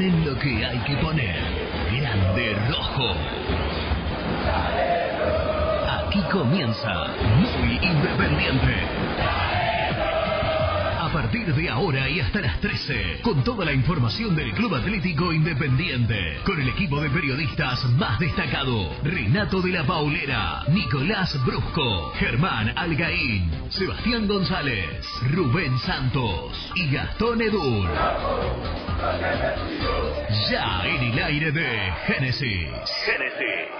Ponen lo que hay que poner. Grande Rojo. Aquí comienza Muy Independiente. A partir de ahora y hasta las 13, con toda la información del Club Atlético Independiente, con el equipo de periodistas más destacado, Renato de la Paulera, Nicolás Brusco, Germán Algaín, Sebastián González, Rubén Santos y Gastón Edul. Ya en el aire de Génesis. Génesis.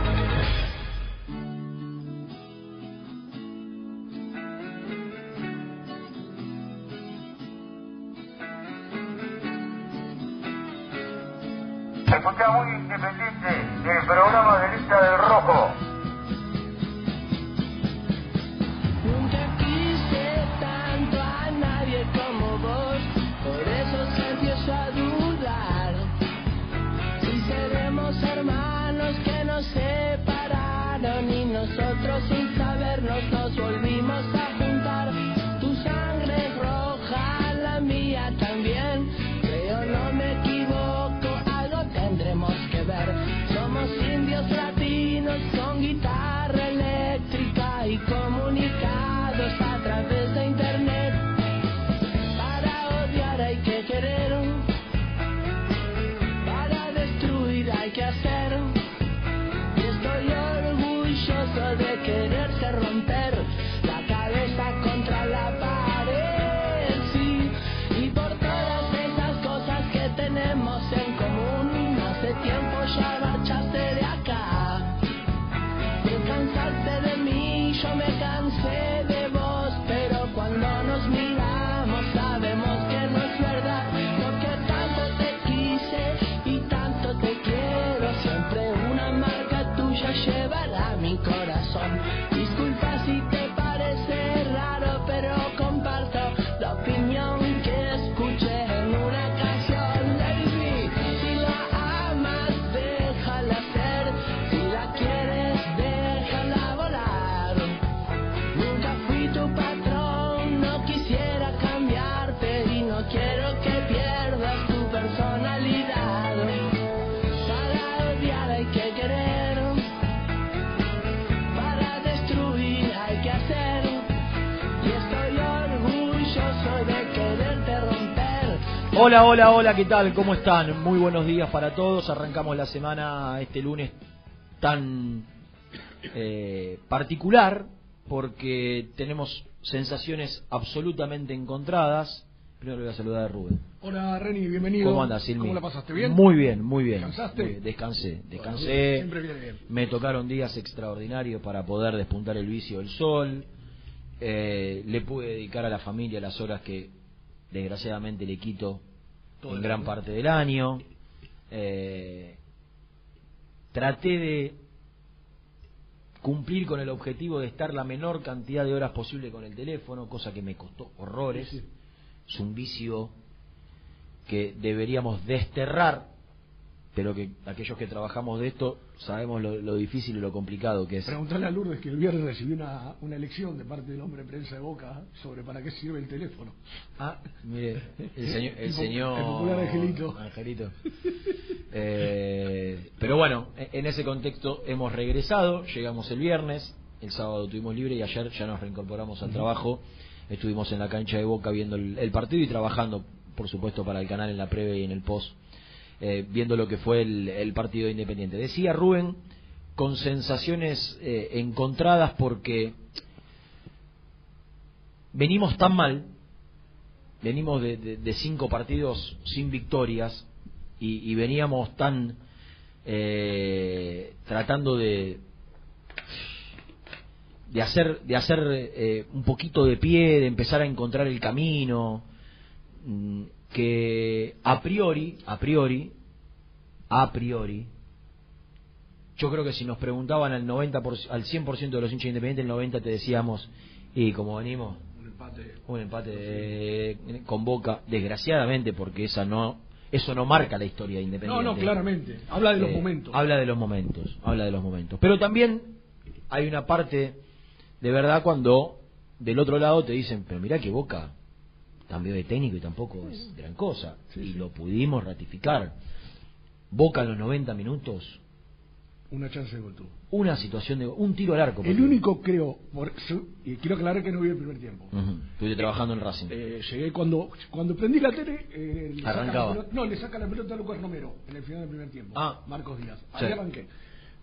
Hola, hola, hola, ¿qué tal? ¿Cómo están? Muy buenos días para todos. Arrancamos la semana este lunes tan eh, particular porque tenemos sensaciones absolutamente encontradas. Primero le voy a saludar a Rubén. Hola Reni, bienvenido. ¿Cómo andas, Silmi? ¿Cómo la pasaste bien? Muy bien, muy bien. ¿Descansaste? Muy bien. Descansé, Bueno, descansé. Siempre viene bien. Me tocaron días extraordinarios para poder despuntar el vicio del sol. Eh, le pude dedicar a la familia las horas que desgraciadamente le quito Todo en gran año. parte del año. Eh, traté de cumplir con el objetivo de estar la menor cantidad de horas posible con el teléfono, cosa que me costó horrores. Sí, sí. Es un vicio que deberíamos desterrar, pero que aquellos que trabajamos de esto sabemos lo, lo difícil y lo complicado que es. Preguntale a Lourdes que el viernes recibió una, una lección de parte del hombre de prensa de Boca sobre para qué sirve el teléfono. Ah, mire, el señor... El, señor el popular Angelito. Angelito. Eh, pero bueno, e- en ese contexto hemos regresado, llegamos el viernes, el sábado tuvimos libre y ayer ya nos reincorporamos al trabajo. Estuvimos en la cancha de Boca viendo el, el partido y trabajando, por supuesto, para el canal en la previa y en el post, eh, viendo lo que fue el, el partido de Independiente. Decía Rubén con sensaciones eh, encontradas porque venimos tan mal, venimos de cinco partidos sin victorias y, y veníamos tan eh, tratando de de hacer de hacer eh, un poquito de pie, de empezar a encontrar el camino, mm, que a priori a priori a priori, yo creo que si nos preguntaban al 90 al 100% de los hinchas independientes, el 90 te decíamos, y como venimos, Un empate. un empate eh, con Boca, desgraciadamente, porque esa no eso no marca la historia de No, Independiente. no, claramente. Habla de los Eh, momentos. Habla de los momentos, habla de los momentos. Pero también hay una parte de verdad cuando del otro lado te dicen, pero mirá que Boca cambió de técnico y tampoco es gran cosa. Sí, y sí. lo pudimos ratificar. Boca en los 90 minutos, Una chance de gol tuvo. una situación de un tiro al arco. El porque- único, creo, por, su- y quiero aclarar que no vi el primer tiempo. Estuve trabajando en Racing. Eh, llegué cuando cuando prendí la tele, eh, le Arrancaba. no, le saca la pelota a Lucas Romero en el final del primer tiempo. Ah. Marcos Díaz. Ahí Sí. arranqué.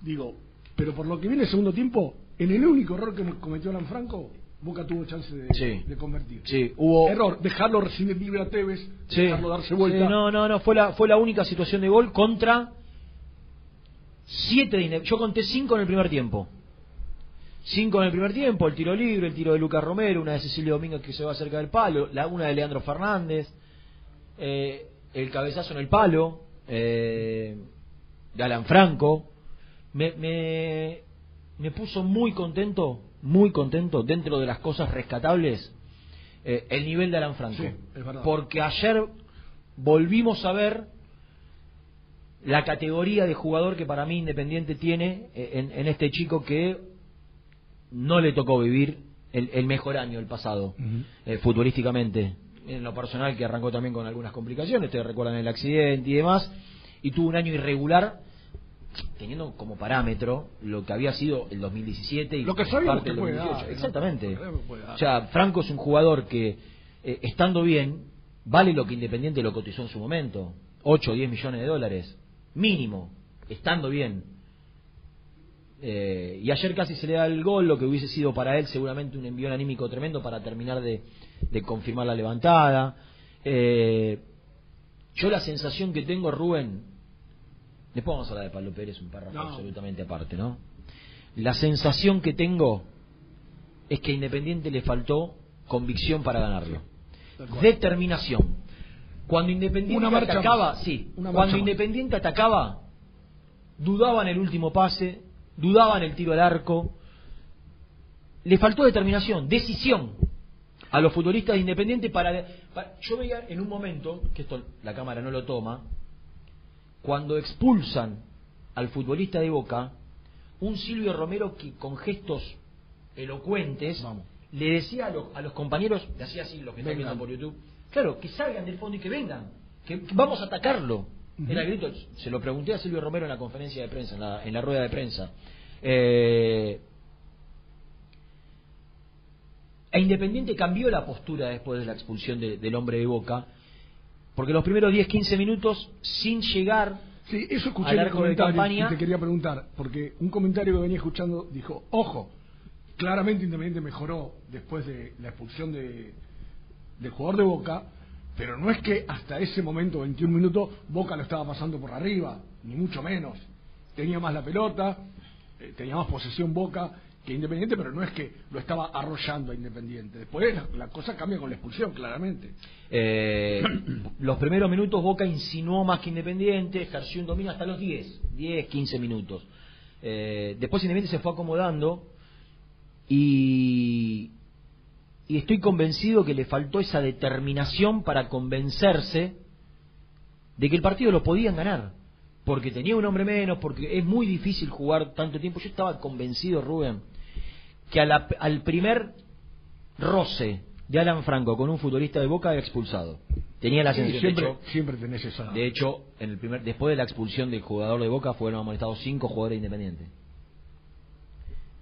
Digo, pero por lo que viene el segundo tiempo, en el único error que cometió Alan Franco, Boca tuvo chance de, Sí. de convertir. Sí, hubo Error, dejarlo recibir libre a Tevez, Sí. dejarlo darse vuelta. Sí, no, no, no, fue la, fue la única situación de gol contra siete de Yo conté cinco en el primer tiempo. Cinco en el primer tiempo, el tiro libre, el tiro de Lucas Romero, una de Cecilio Domínguez que se va cerca del palo, la una de Leandro Fernández, eh, el cabezazo en el palo, eh, de Alan Franco. Me, me, me puso muy contento, muy contento, dentro de las cosas rescatables, eh, el nivel de Alan Franco. Sí. Porque ayer volvimos a ver la categoría de jugador que para mí Independiente tiene eh, en, en este chico que no le tocó vivir el, el mejor año, el pasado, Ujú. eh, futbolísticamente. En lo personal, que arrancó también con algunas complicaciones, ustedes recuerdan el accidente y demás, y tuvo un año irregular, teniendo como parámetro lo que había sido el 2017 y Lo que parte que del puede 2018. dar, ¿no? Exactamente. Puede. O sea, Franco es un jugador que, eh, estando bien, vale lo que Independiente lo cotizó en su momento: 8 o 10 millones de dólares, mínimo, estando bien. Eh, y ayer casi se le da el gol, lo que hubiese sido para él seguramente un envío anímico tremendo para terminar de, de confirmar la levantada. Eh, yo la sensación que tengo, Rubén, después vamos a hablar de Pablo Pérez, un párrafo No. absolutamente aparte, ¿no? La sensación que tengo es que a Independiente le faltó convicción para ganarlo. Determinación. Cuando Independiente Una atacaba, más. sí, Una cuando más. Independiente atacaba, dudaba en el último pase, dudaba en el tiro al arco. Le faltó determinación, decisión a los futbolistas de Independiente para, para- yo veía en un momento que esto la cámara no lo toma cuando expulsan al futbolista de Boca un Silvio Romero que con gestos elocuentes Vamos. le decía a los, a los compañeros, le hacía así los que están viendo por YouTube, claro, que salgan del fondo y que vengan, que, que vamos a atacarlo. Era el grito, se lo pregunté a Silvio Romero en la conferencia de prensa, en la, en la rueda de prensa. Eh, e Independiente cambió la postura después de la expulsión de- del hombre de Boca, porque los primeros 10-15 minutos, sin llegar Sí, eso escuché Al en el arco de campaña. te quería preguntar, porque un comentario que venía escuchando dijo, ojo, claramente Independiente mejoró después de la expulsión de, del jugador de Boca, pero no es que hasta ese momento, 21 minutos, Boca lo estaba pasando por arriba, ni mucho menos. Tenía más la pelota, eh, tenía más posesión Boca que Independiente, pero no es que lo estaba arrollando a Independiente. Después la, cosa cambia con la expulsión, claramente. Eh, los primeros minutos Boca insinuó más que Independiente, ejerció un dominio hasta los 10, 10, 15 minutos. Eh, después Independiente se fue acomodando y, y estoy convencido que le faltó esa determinación para convencerse de que el partido lo podían ganar. Porque tenía un hombre menos, porque es muy difícil jugar tanto tiempo. Yo estaba convencido, Rubén, que a la- al primer roce de Alan Franco con un futbolista de Boca era expulsado. Tenía la Sí, sensación. siempre, de, hecho, siempre tenés esa... de hecho, en el primer, después de la expulsión del jugador de Boca fueron amonestados cinco jugadores independientes.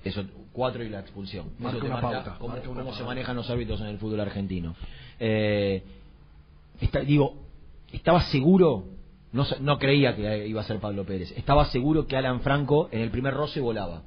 Eso, cuatro y la expulsión. Marca Eso te una marca pauta, cómo, marca se manejan los árbitros en el fútbol argentino. Eh, está- digo, estaba seguro, no, no creía que iba a ser Pablo Pérez, estaba seguro que Alan Franco en el primer roce volaba,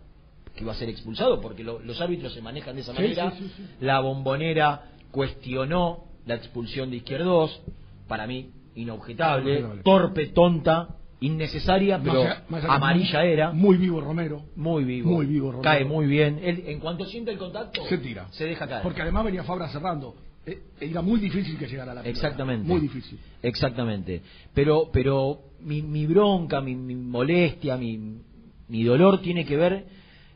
que iba a ser expulsado, porque lo- los árbitros se manejan de esa manera. sí, sí, sí. La bombonera cuestionó la expulsión de Izquierdos, para mí inobjetable, Inobjetable. torpe, tonta, innecesaria, Más pero allá- más allá que amarilla muy- era. Muy vivo Romero. Muy vivo. Muy vivo, Romero. Cae muy bien. Él, en cuanto siente el contacto, Se tira. Se deja caer. Porque además venía Fabra cerrando. Eh, Era muy difícil que llegara a la. Exactamente. Muy difícil. Exactamente. Pero, pero mi, mi bronca, mi, mi molestia, mi, mi dolor tiene que ver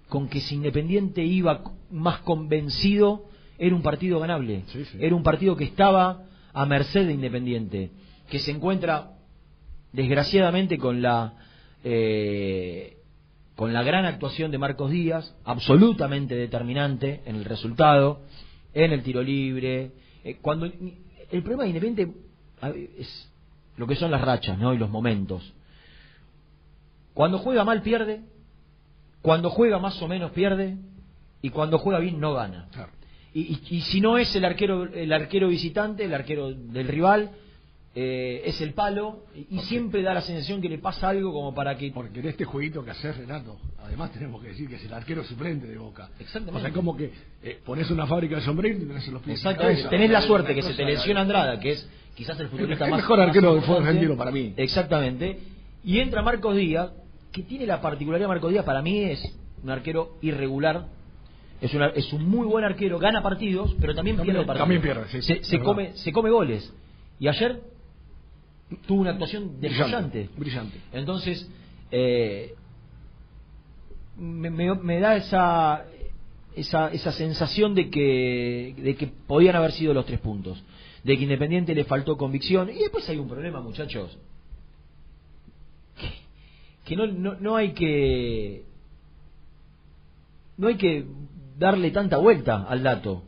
con que si Independiente iba más convencido, era un partido ganable. Sí, sí. Era un partido que estaba a merced de Independiente, que se encuentra desgraciadamente con la eh, con la gran actuación de Marcos Díaz, absolutamente determinante en el resultado, en el tiro libre. eh, cuando el problema de Independiente es lo que son las rachas, ¿no? Y los momentos. Cuando juega mal pierde, cuando juega más o menos pierde y cuando juega bien no gana. Claro. Y, y- y si no es el arquero el arquero visitante, el arquero del rival, eh, es el palo y, y siempre da la sensación que le pasa algo como para que Porque en este jueguito que haces, Renato, además tenemos que decir que es el arquero suplente de Boca. Exactamente. O sea, como que eh, pones una fábrica de sombreros y tenés en los pies. Exactamente. Tenés la suerte que se te lesiona Andrada, que es quizás el futbolista el más mejor arquero del fútbol argentino para mí. Exactamente. Y entra Marcos Díaz, que tiene la particularidad Marcos Díaz, para mí es un arquero irregular. Es, una- es un muy buen arquero, gana partidos, pero también, pierde partidos. también pierde, sí, se, se come, se come goles. Y ayer tuvo una actuación descollante. Brillante. Entonces, eh, me, me- me da esa, esa, esa sensación de que, de que podían haber sido los tres puntos. De que Independiente le faltó convicción. Y después hay un problema, muchachos. Que, no, no, no hay que. No hay que darle tanta vuelta al dato.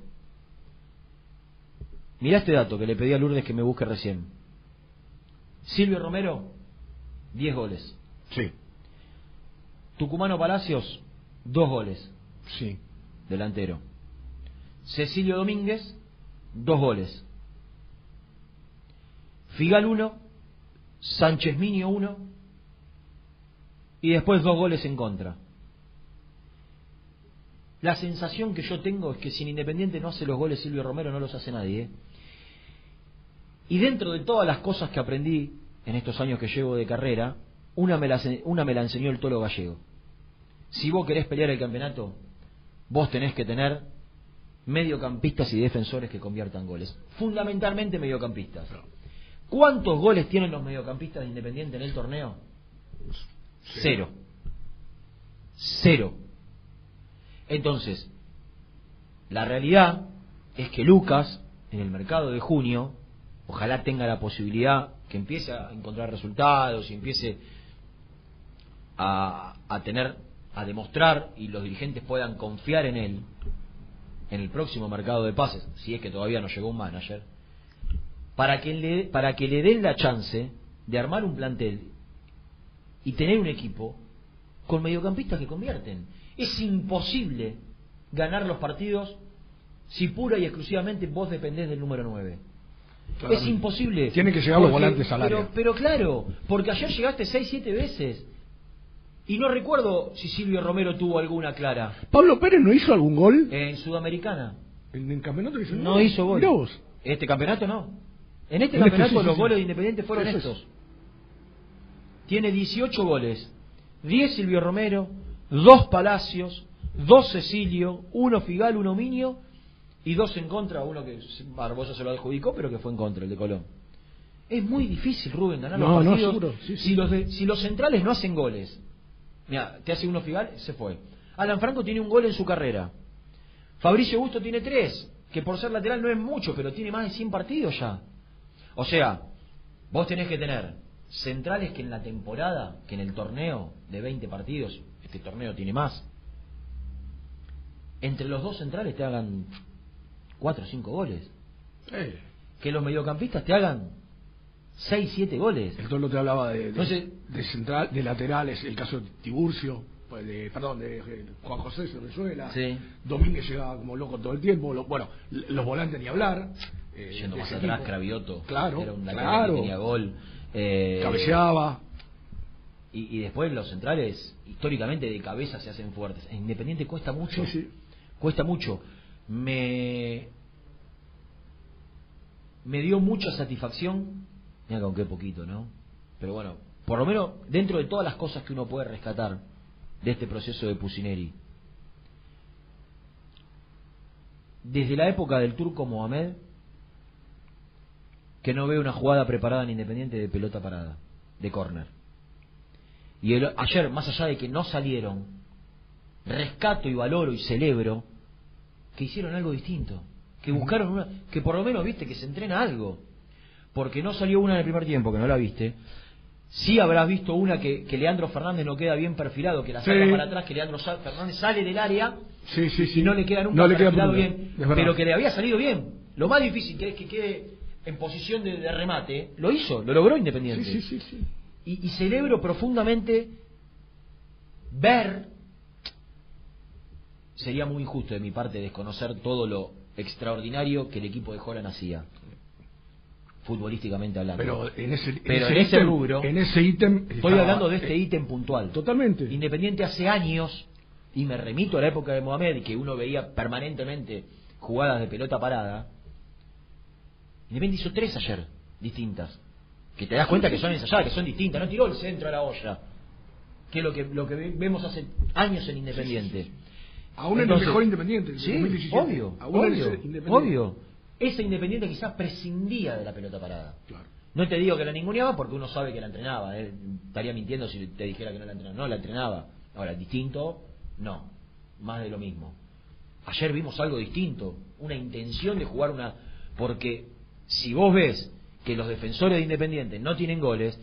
Mirá este dato que le pedí a Lourdes que me busque recién. Silvio Romero, 10 goles. Sí, Tucumano Palacios, 2 goles, sí. delantero. Cecilio Domínguez, 2 goles. Figal 1, Sánchez Minio 1 y después 2 goles en contra. La sensación que yo tengo es que si en Independiente no hace los goles Silvio Romero, no los hace nadie. ¿eh? Y dentro de todas las cosas que aprendí en estos años que llevo de carrera, una me la, una me la enseñó el Tolo Gallego. Si vos querés pelear el campeonato, vos tenés que tener mediocampistas y defensores que conviertan goles. Fundamentalmente mediocampistas. ¿Cuántos goles tienen los mediocampistas de Independiente en el torneo? Cero. Cero. Entonces, la realidad es que Lucas, en el mercado de junio, ojalá tenga la posibilidad que empiece a encontrar resultados y empiece a, a tener, a demostrar y los dirigentes puedan confiar en él en el próximo mercado de pases, si es que todavía no llegó un manager, para que le, para que le den la chance de armar un plantel y tener un equipo con mediocampistas que convierten. Es imposible ganar los partidos si pura y exclusivamente vos dependés del número 9. Es imposible. Tienen que llegar los Porque- volantes al pero, área. pero claro, porque ayer llegaste 6-7 veces. Y no recuerdo si Silvio Romero tuvo alguna clara. ¿Pablo Pérez no hizo algún gol? En Sudamericana. En el campeonato hizo No hizo gol. Mirá vos. Este campeonato no. En este En este campeonato sí, sí, los sí. goles de Independiente fueron Eso es. Tiene 18 goles. 10 Silvio Romero, 2 Palacios, 2 Cecilio, 1 Figal, 1 Minio y 2 en contra, uno que Barbosa se lo adjudicó, pero que fue en contra, el de Colón. Es muy difícil, Rubén, ganar No, los no, partidos. sí, sí. Si, los de- si los centrales no hacen goles, mira, te hace uno Figal, se fue. Alan Franco tiene un gol en su carrera. Fabricio Busto tiene tres, que por ser lateral no es mucho, pero tiene más de 100 partidos ya. O sea, vos tenés que tener centrales que en la temporada, que en el torneo de 20 partidos, este torneo tiene más, entre los dos centrales te hagan 4 o 5 goles. Que los mediocampistas te hagan 6, 7 goles. el Tolo te hablaba de, de, Entonces- de central, de laterales, el caso de Tiburcio, pues de, perdón, de, Juan José Cerrezuela. Sí. Domínguez llegaba como loco todo el tiempo. lo- bueno, los volantes ni hablar. eh, Yendo más atrás. Cravioto, Claro, era un lateral claro. que tenía gol. Eh, Cabeceaba. y, y después los centrales, históricamente de cabeza se hacen fuertes. En Independiente cuesta mucho. Sí, sí. Cuesta mucho. Me. Me dio mucha satisfacción. Mira con qué poquito, ¿no? Pero bueno, por lo menos dentro de todas las cosas que uno puede rescatar de este proceso de Pusineri. Desde la época del turco Mohamed, que no veo una jugada preparada en Independiente de pelota parada. de córner. Y el- ayer, más allá de que no salieron, rescato y valoro y celebro que hicieron algo distinto, que buscaron una, que por lo menos viste que se entrena algo, porque no salió una en el primer tiempo, que no la viste. Sí habrás visto una que, que Leandro Fernández no queda bien perfilado, que la Sí. saca para atrás, que Leandro Fernández sale del área Sí, sí, sí. y no le queda nunca No le perfilado bien, pero que le había salido bien. Lo más difícil que es que quede en posición de, de remate, lo hizo, lo logró Independiente. Sí, sí, sí. Y, y celebro profundamente ver, sería muy injusto de mi parte desconocer todo lo extraordinario que el equipo de Holland hacía, futbolísticamente hablando. Pero en ese, en Pero ese en ese ítem- rubro, En ese ítem. Estoy hablando de este eh, ítem puntual. Totalmente. Independiente hace años, y me remito a la época de Mohamed, que uno veía permanentemente jugadas de pelota parada, Independiente hizo tres ayer, distintas. Que te das cuenta que son ensayadas, que son distintas. No tiró el centro a la olla. Que es lo que, lo que ve- vemos hace años en Independiente. Aún en el mejor Independiente. Sí, 2017. obvio, Aún obvio, Independiente. obvio. Ese Independiente quizás prescindía de la pelota parada. Claro. No te digo que la ninguneaba porque uno sabe que la entrenaba. ¿eh? Estaría mintiendo si te dijera que no la entrenaba. No, la entrenaba. Ahora, distinto, no. Más de lo mismo. Ayer vimos algo distinto. Una intención de jugar una. Porque si vos ves que los defensores de Independiente no tienen goles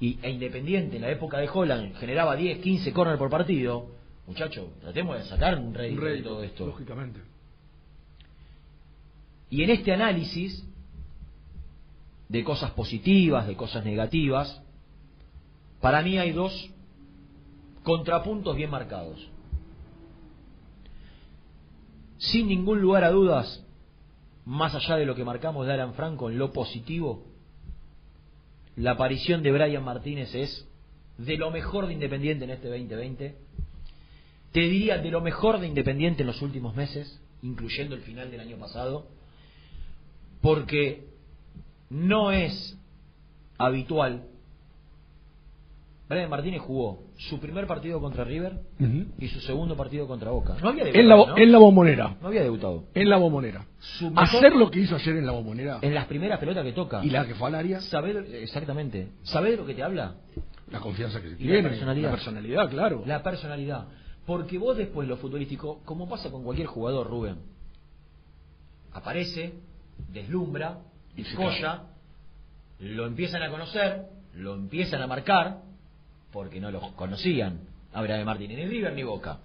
y e Independiente en la época de Holland generaba 10, 15 corners por partido, muchacho, tratemos de sacar un rédito Un de todo esto. Lógicamente. Y en este análisis de cosas positivas, de cosas negativas, para mí hay dos contrapuntos bien marcados. Sin ningún lugar a dudas, más allá de lo que marcamos de Alan Franco en lo positivo, la aparición de Brian Martínez es de lo mejor de Independiente en este 2020. Te diría de lo mejor de Independiente en los últimos meses, incluyendo el final del año pasado, porque no es habitual. Brian Martínez jugó su primer partido contra River y su segundo partido contra Boca. No había En la, debutado, ¿no? en la bombonera. No había debutado. En la bombonera. Su mejor- Hacer lo que hizo ayer en la bombonera. En las primeras pelotas que toca. Y la que fue al área. ¿Saber, exactamente. ¿Sabés de lo que te habla? La confianza que se Y la tiene. personalidad. La personalidad, claro. La personalidad. Porque vos después lo futbolístico, como pasa con cualquier jugador, Rubén, aparece, deslumbra, descolla, lo empiezan a conocer, lo empiezan a marcar, porque no lo conocían, a Brian Martínez, ni River ni Boca.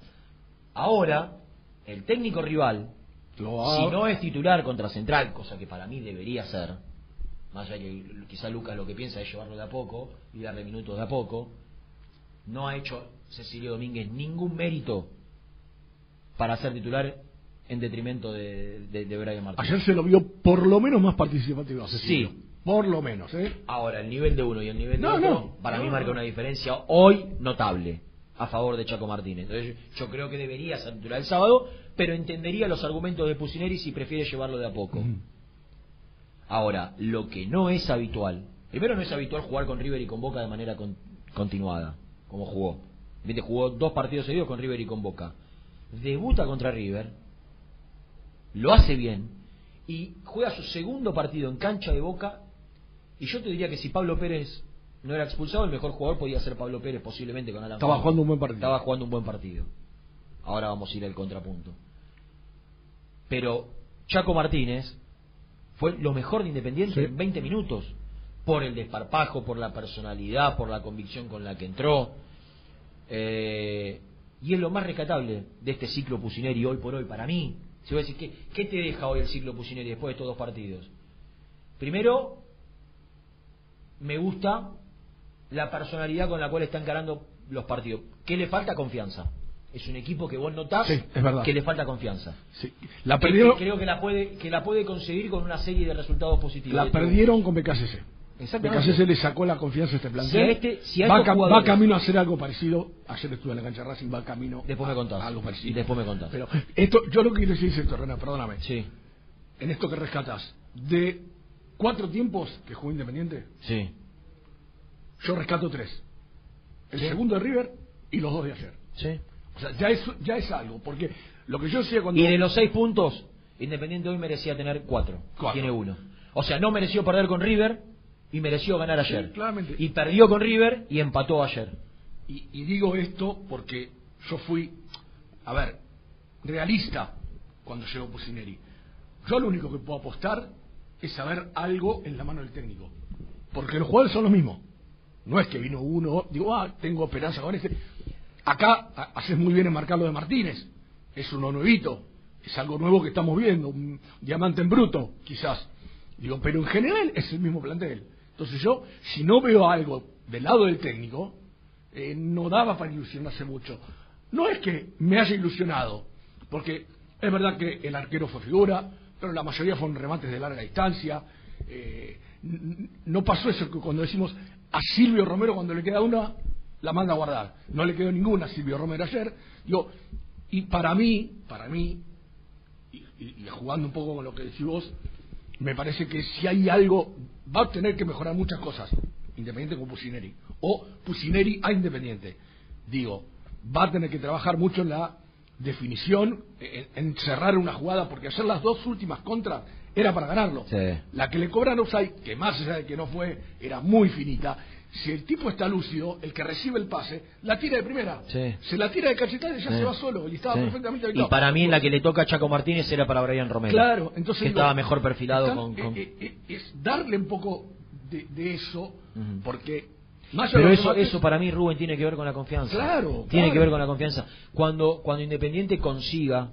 Ahora, el técnico rival, Lo si no es titular contra Central, cosa que para mí debería ser, más allá que quizá Lucas lo que piensa es llevarlo de a poco y darle minutos de a poco, no ha hecho Cecilio Domínguez ningún mérito para ser titular en detrimento de, de, de Brian Martínez. Ayer se lo vio por lo menos más participativo a Cecilio. Sí. Por lo menos, ¿eh? Ahora, el nivel de uno y el nivel de otro, no. para mí No, marca no. una diferencia hoy notable a favor de Chaco Martínez. Entonces, yo creo que debería ser titular el sábado, pero entendería los argumentos de Pusineri si prefiere llevarlo de a poco. Ahora, lo que no es habitual, primero no es habitual jugar con River y con Boca de manera con- continuada, como jugó. Viste, jugó dos partidos seguidos con River y con Boca. Debuta contra River, lo hace bien, y juega su segundo partido en cancha de Boca, y yo te diría que si Pablo Pérez no era expulsado, el mejor jugador podía ser Pablo Pérez posiblemente con Alan Estaba jugando un buen partido. Estaba jugando un buen partido. Ahora vamos a ir al contrapunto. Pero Chaco Martínez fue lo mejor de Independiente Sí. en 20 minutos. Por el desparpajo, por la personalidad, por la convicción con la que entró. Eh, y es lo más rescatable de este ciclo Pusineri hoy por hoy para mí. Si voy a decir, ¿qué, ¿qué te deja hoy el ciclo Pusineri después de estos dos partidos? Primero, me gusta la personalidad con la cual está encarando los partidos. ¿Qué le falta? Confianza. Es un equipo que vos notás Sí, que le falta confianza. Sí. La perdieron, creo que la puede que la puede conseguir con una serie de resultados positivos. la perdieron con BKCC. Exactamente. BKCC le sacó la confianza a este plantel. Si a este- si a va, camino a hacer algo parecido. Ayer estuve en la cancha Racing, va camino Después me contás. a algo parecido. Y después me contás. Pero esto, yo lo que quiero decir es esto, Renan, perdóname. Sí, En esto que rescatas, de cuatro tiempos que jugó Independiente, sí. yo rescato tres. El Sí. segundo de River y los dos de ayer. sí. O sea, ya es, ya es algo, porque lo que yo decía cuando... Y de los seis puntos, Independiente hoy merecía tener cuatro. Cuatro. Tiene uno. O sea, no mereció perder con River y mereció ganar ayer. Sí, claramente. Y perdió con River y empató ayer. Y, y digo esto porque yo fui, a ver, realista cuando llegó Pusineri. Yo lo único que puedo apostar es saber algo en la mano del técnico. Porque los jugadores son los mismos. No es que vino uno, digo, ah, tengo esperanza con este. Acá ha- haces muy bien en marcar lo de Martínez. Es uno nuevito. Es algo nuevo que estamos viendo. Un diamante en bruto, quizás. Digo, pero en general es el mismo plantel. Entonces yo, si no veo algo del lado del técnico, eh, no daba para ilusionarse mucho. No es que me haya ilusionado, porque es verdad que el arquero fue figura, pero la mayoría fueron remates de larga distancia. Eh, no pasó eso que cuando decimos a Silvio Romero cuando le queda una, la manda a guardar. No le quedó ninguna a Silvio Romero ayer. Digo, y para mí, para mí, y jugando un poco con lo que decís vos, me parece que si hay algo, va a tener que mejorar muchas cosas, Independiente con Pusineri, o Pusineri a Independiente. Digo, va a tener que trabajar mucho en la definición, en, en cerrar una jugada, porque hacer las dos últimas contras era para ganarlo. Sí. La que le cobran offside, que más allá de que no fue, era muy finita. Si el tipo está lúcido, el que recibe el pase, la tira de primera. Sí. Se la tira de cachetada y ya Sí. se va solo. Y estaba perfectamente Y para mí la que le toca a Chaco Martínez era para Brian Romero. Claro, entonces que digo, estaba mejor perfilado están- con, con- eh, eh, eh, es darle un poco de, de eso, porque Pero eso, eso para mí, Rubén, tiene que ver con la confianza. Claro, Tiene claro. que ver con la confianza. Cuando, cuando Independiente consiga,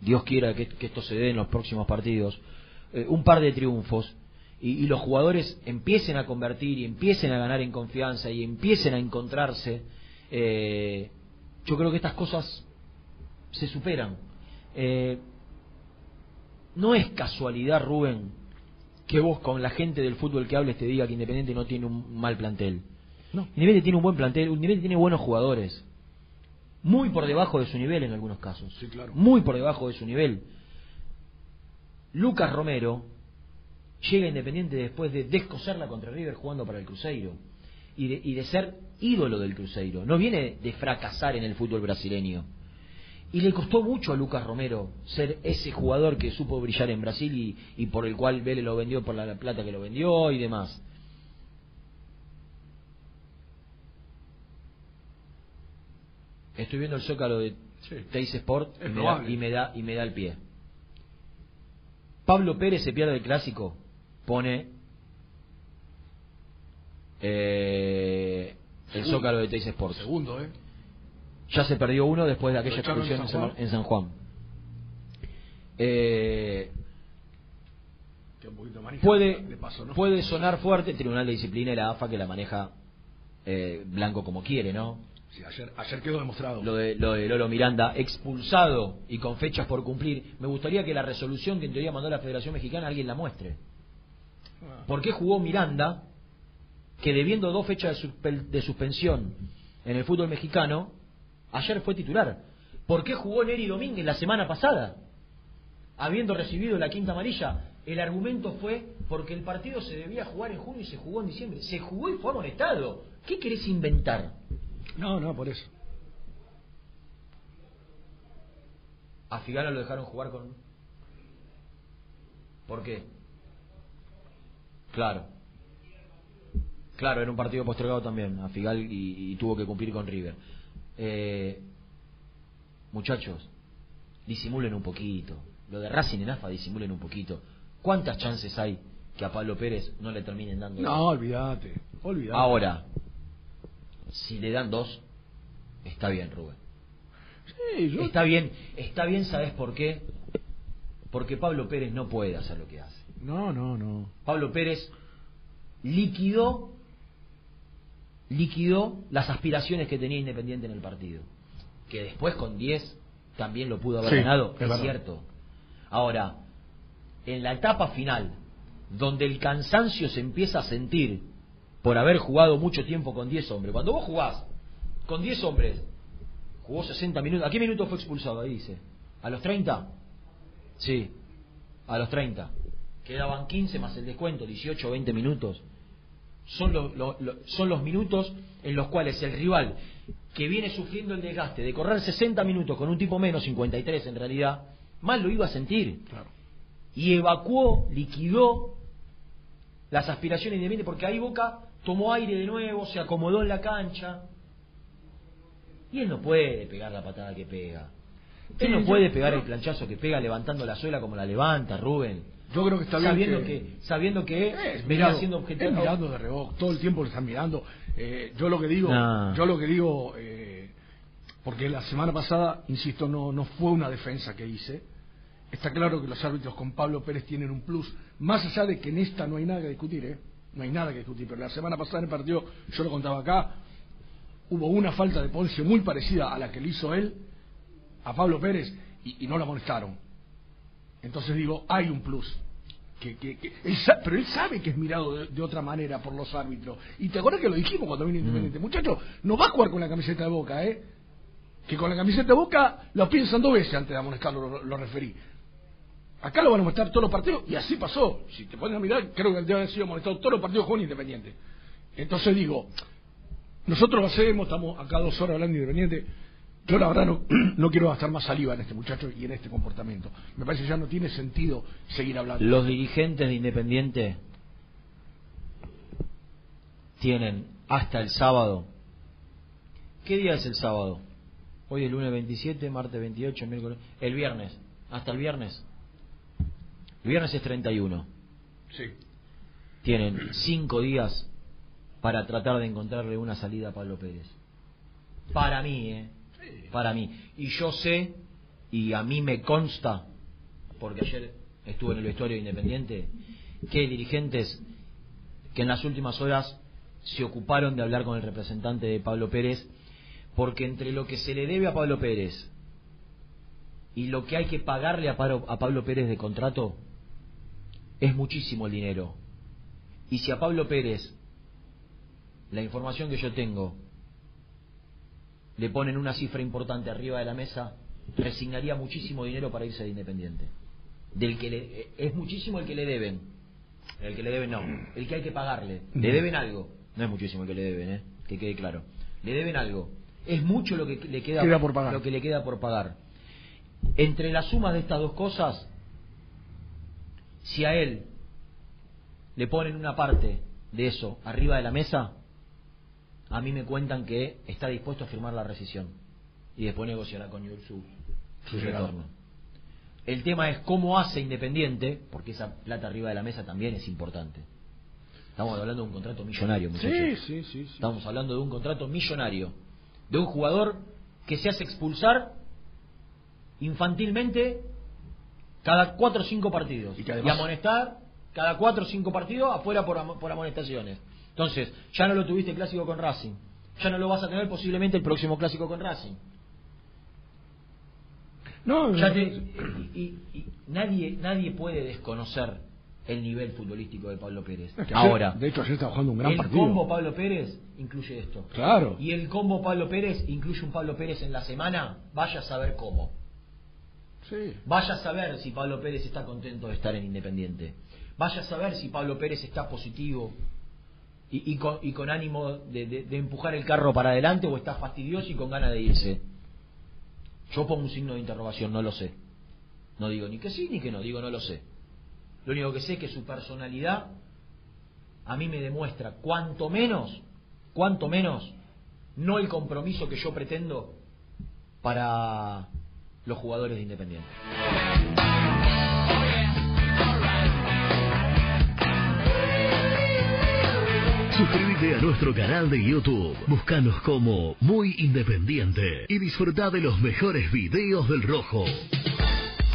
Dios quiera que, que esto se dé en los próximos partidos, eh, un par de triunfos, y, y los jugadores empiecen a convertir y empiecen a ganar en confianza y empiecen a encontrarse, eh, yo creo que estas cosas se superan. Eh, no es casualidad, Rubén, que vos con la gente del fútbol que hables te diga que Independiente no tiene un mal plantel. No. Independiente tiene un buen plantel, Independiente tiene buenos jugadores. Muy por debajo de su nivel en algunos casos. Sí, claro. Muy por debajo de su nivel. Lucas Romero llega Independiente después de descoserla contra River jugando para el Cruzeiro. Y de, y de ser ídolo del Cruzeiro. No viene de fracasar en el fútbol brasileño. Y le costó mucho a Lucas Romero ser ese jugador que supo brillar en Brasil y, y por el cual Vélez lo vendió por la plata que lo vendió y demás. Estoy viendo el zócalo de Sí. Teis Sport y me, da, y, me da, y me da el pie. Pablo Pérez se pierde el clásico, pone eh, el Segundo. zócalo de Teis Sport. Segundo, ¿eh? Ya se perdió uno después de aquella echaron en expulsión en San Juan. en San Juan. Eh, manija puede, de paso, ¿no? puede sonar fuerte el Tribunal de Disciplina y la AFA que la maneja eh, Blanco como quiere, ¿no? Sí, ayer, ayer quedó demostrado. Lo de, lo de Lolo Miranda, expulsado y con fechas por cumplir. Me gustaría que la resolución que en teoría mandó la Federación Mexicana alguien la muestre. Ah. ¿Por qué jugó Miranda, que debiendo dos fechas de, suspe- de suspensión en el fútbol mexicano, ayer fue titular? ¿Por qué jugó Neri Domínguez la semana pasada? Habiendo recibido la quinta amarilla, el argumento fue porque el partido se debía jugar en junio y se jugó en diciembre. Se jugó y fue amonestado. ¿Qué querés inventar? No, no, por eso. A Figaro lo dejaron jugar con... ¿Por qué? Claro. Claro, era un partido postergado también a Figal y, y tuvo que cumplir con River. Eh, muchachos, disimulen un poquito. Lo de Racing en AFA, disimulen un poquito. ¿Cuántas chances hay que a Pablo Pérez no le terminen dando? No, olvídate. Olvídate. Ahora, si le dan dos, está bien, Rubén. Sí, yo- Está bien, está bien, ¿sabes por qué? Porque Pablo Pérez no puede hacer lo que hace. No, no, no. Pablo Pérez liquidó liquidó las aspiraciones que tenía Independiente en el partido. Que después con 10 también lo pudo haber Sí, ganado, es cierto. Ahora, en la etapa final, donde el cansancio se empieza a sentir por haber jugado mucho tiempo con 10 hombres, cuando vos jugás con 10 hombres, jugó 60 minutos, ¿a qué minuto fue expulsado? Ahí dice. ¿A los 30? Sí, a los 30. Quedaban 15 más el descuento, 18 o 20 minutos. Son los, lo- lo- son los minutos en los cuales el rival, que viene sufriendo el desgaste de correr 60 minutos con un tipo menos, 53 en realidad, mal lo iba a sentir. Claro. Y evacuó, liquidó las aspiraciones de Independiente, porque ahí Boca tomó aire de nuevo, se acomodó en la cancha. Y él no puede pegar la patada que pega. Él no yo- puede pegar el planchazo que pega levantando la suela como la levanta, Rubén. Yo creo que está bien sabiendo que- que, sabiendo que Eh, venía mirado, siendo es objetivo. mirando de rebote, todo el tiempo le están mirando. Eh, yo lo que digo, Nah. yo lo que digo, eh, porque la semana pasada, insisto, no, no fue una defensa que hice. Está claro que los árbitros con Pablo Pérez tienen un plus, más allá de que en esta no hay nada que discutir, ¿eh? No hay nada que discutir, pero la semana pasada en el partido, yo lo contaba acá, hubo una falta de Ponce muy parecida a la que le hizo él a Pablo Pérez y, y no la amonestaron. Entonces digo, hay un plus. Que, que, que- él sa- pero él sabe que es mirado de, de otra manera por los árbitros. Y te acuerdas que lo dijimos cuando vino Independiente. Muchacho, no va a jugar con la camiseta de Boca, ¿eh? Que con la camiseta de Boca lo piensan dos veces antes de amonestarlo, lo, lo referí. Acá lo van a amonestar todos los partidos y así pasó. Si te pones a mirar, creo que debe haber sido amonestado todos los partidos con Independiente. Entonces digo, nosotros lo hacemos, estamos acá dos horas hablando de Independiente. Yo la verdad no, no quiero gastar más saliva en este muchacho y en este comportamiento. Me parece que ya no tiene sentido seguir hablando. Los dirigentes de Independiente tienen hasta el sábado. ¿Qué día es el sábado? Hoy es lunes 27, martes 28, miércoles. El viernes. Hasta el viernes. El viernes es 31. Sí. Tienen cinco días para tratar de encontrarle una salida a Pablo Pérez. Para mí, ¿eh? Para mí. Y yo sé, y a mí me consta, porque ayer estuve en el vestuario de Independiente, que hay dirigentes que en las últimas horas se ocuparon de hablar con el representante de Pablo Pérez, porque entre lo que se le debe a Pablo Pérez y lo que hay que pagarle a Pablo Pérez de contrato, es muchísimo el dinero. Y si a Pablo Pérez, la información que yo tengo, le ponen una cifra importante arriba de la mesa, resignaría muchísimo dinero para irse de Independiente. Del que le- es muchísimo el que le deben. El que le deben no, el que hay que pagarle. Le deben algo. No es muchísimo el que le deben, ¿eh? que quede claro. Le deben algo. Es mucho lo que le queda, Queda por pagar. lo que le queda por pagar. Entre la suma de estas dos cosas, si a él le ponen una parte de eso arriba de la mesa, a mí me cuentan que está dispuesto a firmar la rescisión y después negociará con Newell's su, su retorno. El tema es cómo hace Independiente, porque esa plata arriba de la mesa también es importante. Estamos hablando de un contrato millonario, muchachos. Sí, sí. sí. Estamos hablando de un contrato millonario, de un jugador que se hace expulsar infantilmente cada cuatro o cinco partidos Y que además- amonestar cada cuatro o cinco partidos afuera por, am- por amonestaciones. Entonces, ya no lo tuviste clásico con Racing, ya no lo vas a tener posiblemente el próximo clásico con Racing. No, Ya no, te- y, y- y nadie, nadie puede desconocer el nivel futbolístico de Pablo Pérez. Es que ayer- Ahora, de hecho, ayer estaba jugando un gran el partido. combo Pablo Pérez incluye esto. Claro. Y el combo Pablo Pérez incluye un Pablo Pérez en la semana, vaya a saber cómo. Vaya a saber si Pablo Pérez está contento de estar en Independiente. Vaya a saber si Pablo Pérez está positivo y, con, y con ánimo de, de- de empujar el carro para adelante o está fastidioso y con ganas de irse. Yo pongo un signo de interrogación, no lo sé. No digo ni que sí ni que no, digo no lo sé. Lo único que sé es que su personalidad a mí me demuestra cuanto menos, cuanto menos, no el compromiso que yo pretendo para los jugadores de Independiente. Suscríbete a nuestro canal de YouTube. Búscanos como Muy Independiente y disfruta de los mejores videos del Rojo.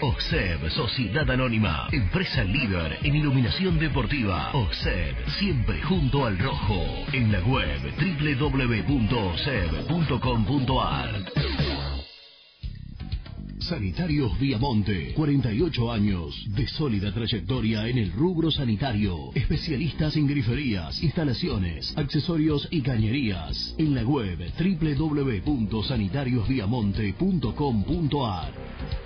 OXEB, Sociedad Anónima, empresa líder en iluminación deportiva. OXEB, siempre junto al rojo. En la web www.oxeb.com.ar. Sanitarios Viamonte, 48 años de sólida trayectoria en el rubro sanitario. Especialistas en griferías, instalaciones, accesorios y cañerías. En la web www.sanitariosviamonte.com.ar.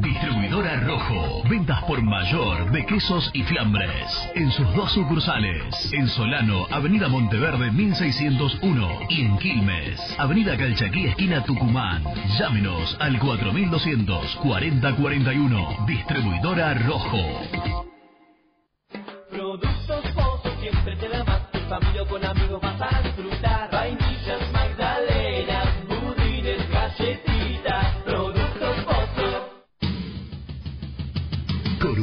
Distribuidora Rojo. Ventas por mayor de quesos y fiambres. En sus dos sucursales. En Solano, Avenida Monteverde 1601. Y en Quilmes, Avenida Calchaquí, esquina Tucumán. Llámenos al 4200 4041. Distribuidora Rojo. Productos Pozo siempre te da más. Tu familia con amigos vas a disfrutar.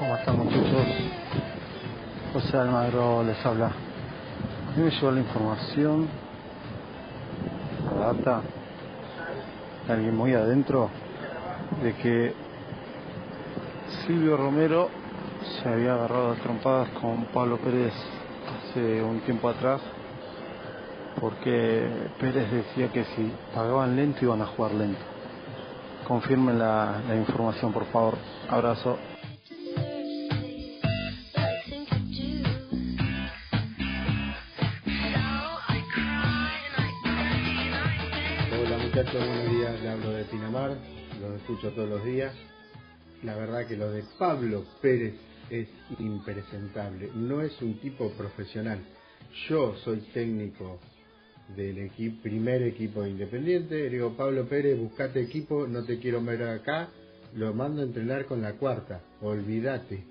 ¿Cómo están muchachos? José Almagro les habla. A me llegó la información, la data, de alguien muy adentro, de que Silvio Romero se había agarrado a trompadas con Pablo Pérez hace un tiempo atrás, porque Pérez decía que si pagaban lento iban a jugar lento. Confirmen la información, por favor. Abrazo. Muchachos, buenos días, le hablo de Pinamar, los escucho todos los días. La verdad que lo de Pablo Pérez es impresentable, no es un tipo profesional. Yo soy técnico del equipo, primer equipo de Independiente, le digo Pablo Pérez, buscate equipo, no te quiero ver acá, lo mando a entrenar con la cuarta, olvídate.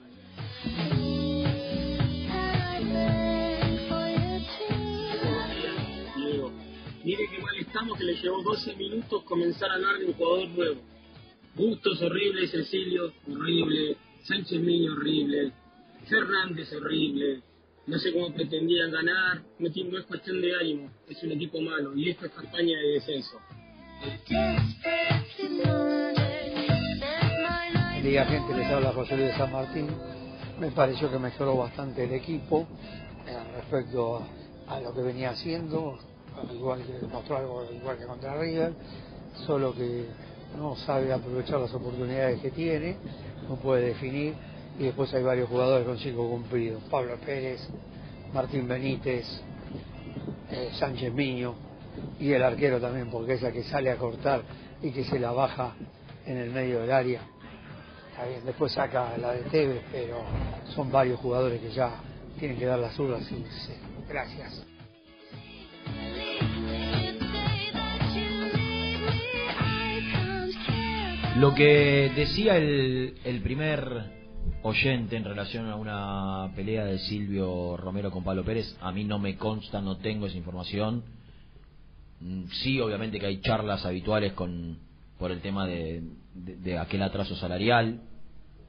Estamos que le llevó 12 minutos comenzar a hablar de un jugador nuevo. Bustos horrible, Cecilio horrible, Sánchez Miño horrible, Fernández horrible. No sé cómo pretendían ganar, no, es cuestión de ánimo, es un equipo malo y esto es campaña de descenso. Liga Gente les habla José Luis de San Martín. Me pareció que mejoró bastante el equipo eh, respecto a, lo que venía haciendo, igual que mostró algo igual que contra River, solo que no sabe aprovechar las oportunidades que tiene, no puede definir y después hay varios jugadores con cinco cumplidos, Pablo Pérez, Martín Benítez, eh, Sánchez Miño y el arquero también, porque es el que sale a cortar y que se la baja en el medio del área. Después saca la de Tevez, pero son varios jugadores que ya tienen que dar las urnas y gracias. Lo que decía el, el primer oyente en relación a una pelea de Silvio Romero con Pablo Pérez, a mí no me consta, no tengo esa información. Mm, Sí, obviamente que hay charlas habituales con por el tema de, de- aquel atraso salarial,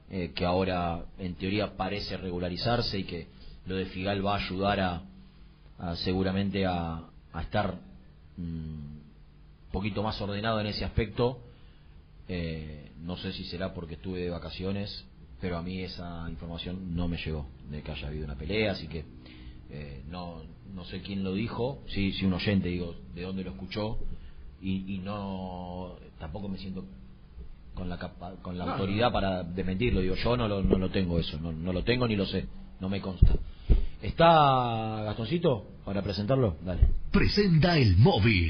eh, que ahora en teoría parece regularizarse y que lo de Figal va a ayudar a, seguramente a, a estar un poquito más ordenado en ese aspecto. Eh, no sé si será porque estuve de vacaciones, pero a mí esa información no me llegó de que haya habido una pelea, así que eh, no, no sé quién lo dijo, sí, sí un oyente, digo, de dónde lo escuchó, y, y no, tampoco me siento con la capa- con la No, autoridad para desmentirlo, digo, yo no lo, no lo tengo eso, no, no lo tengo ni lo sé, no me consta. ¿Está Gastoncito para presentarlo? Dale. Presenta el móvil.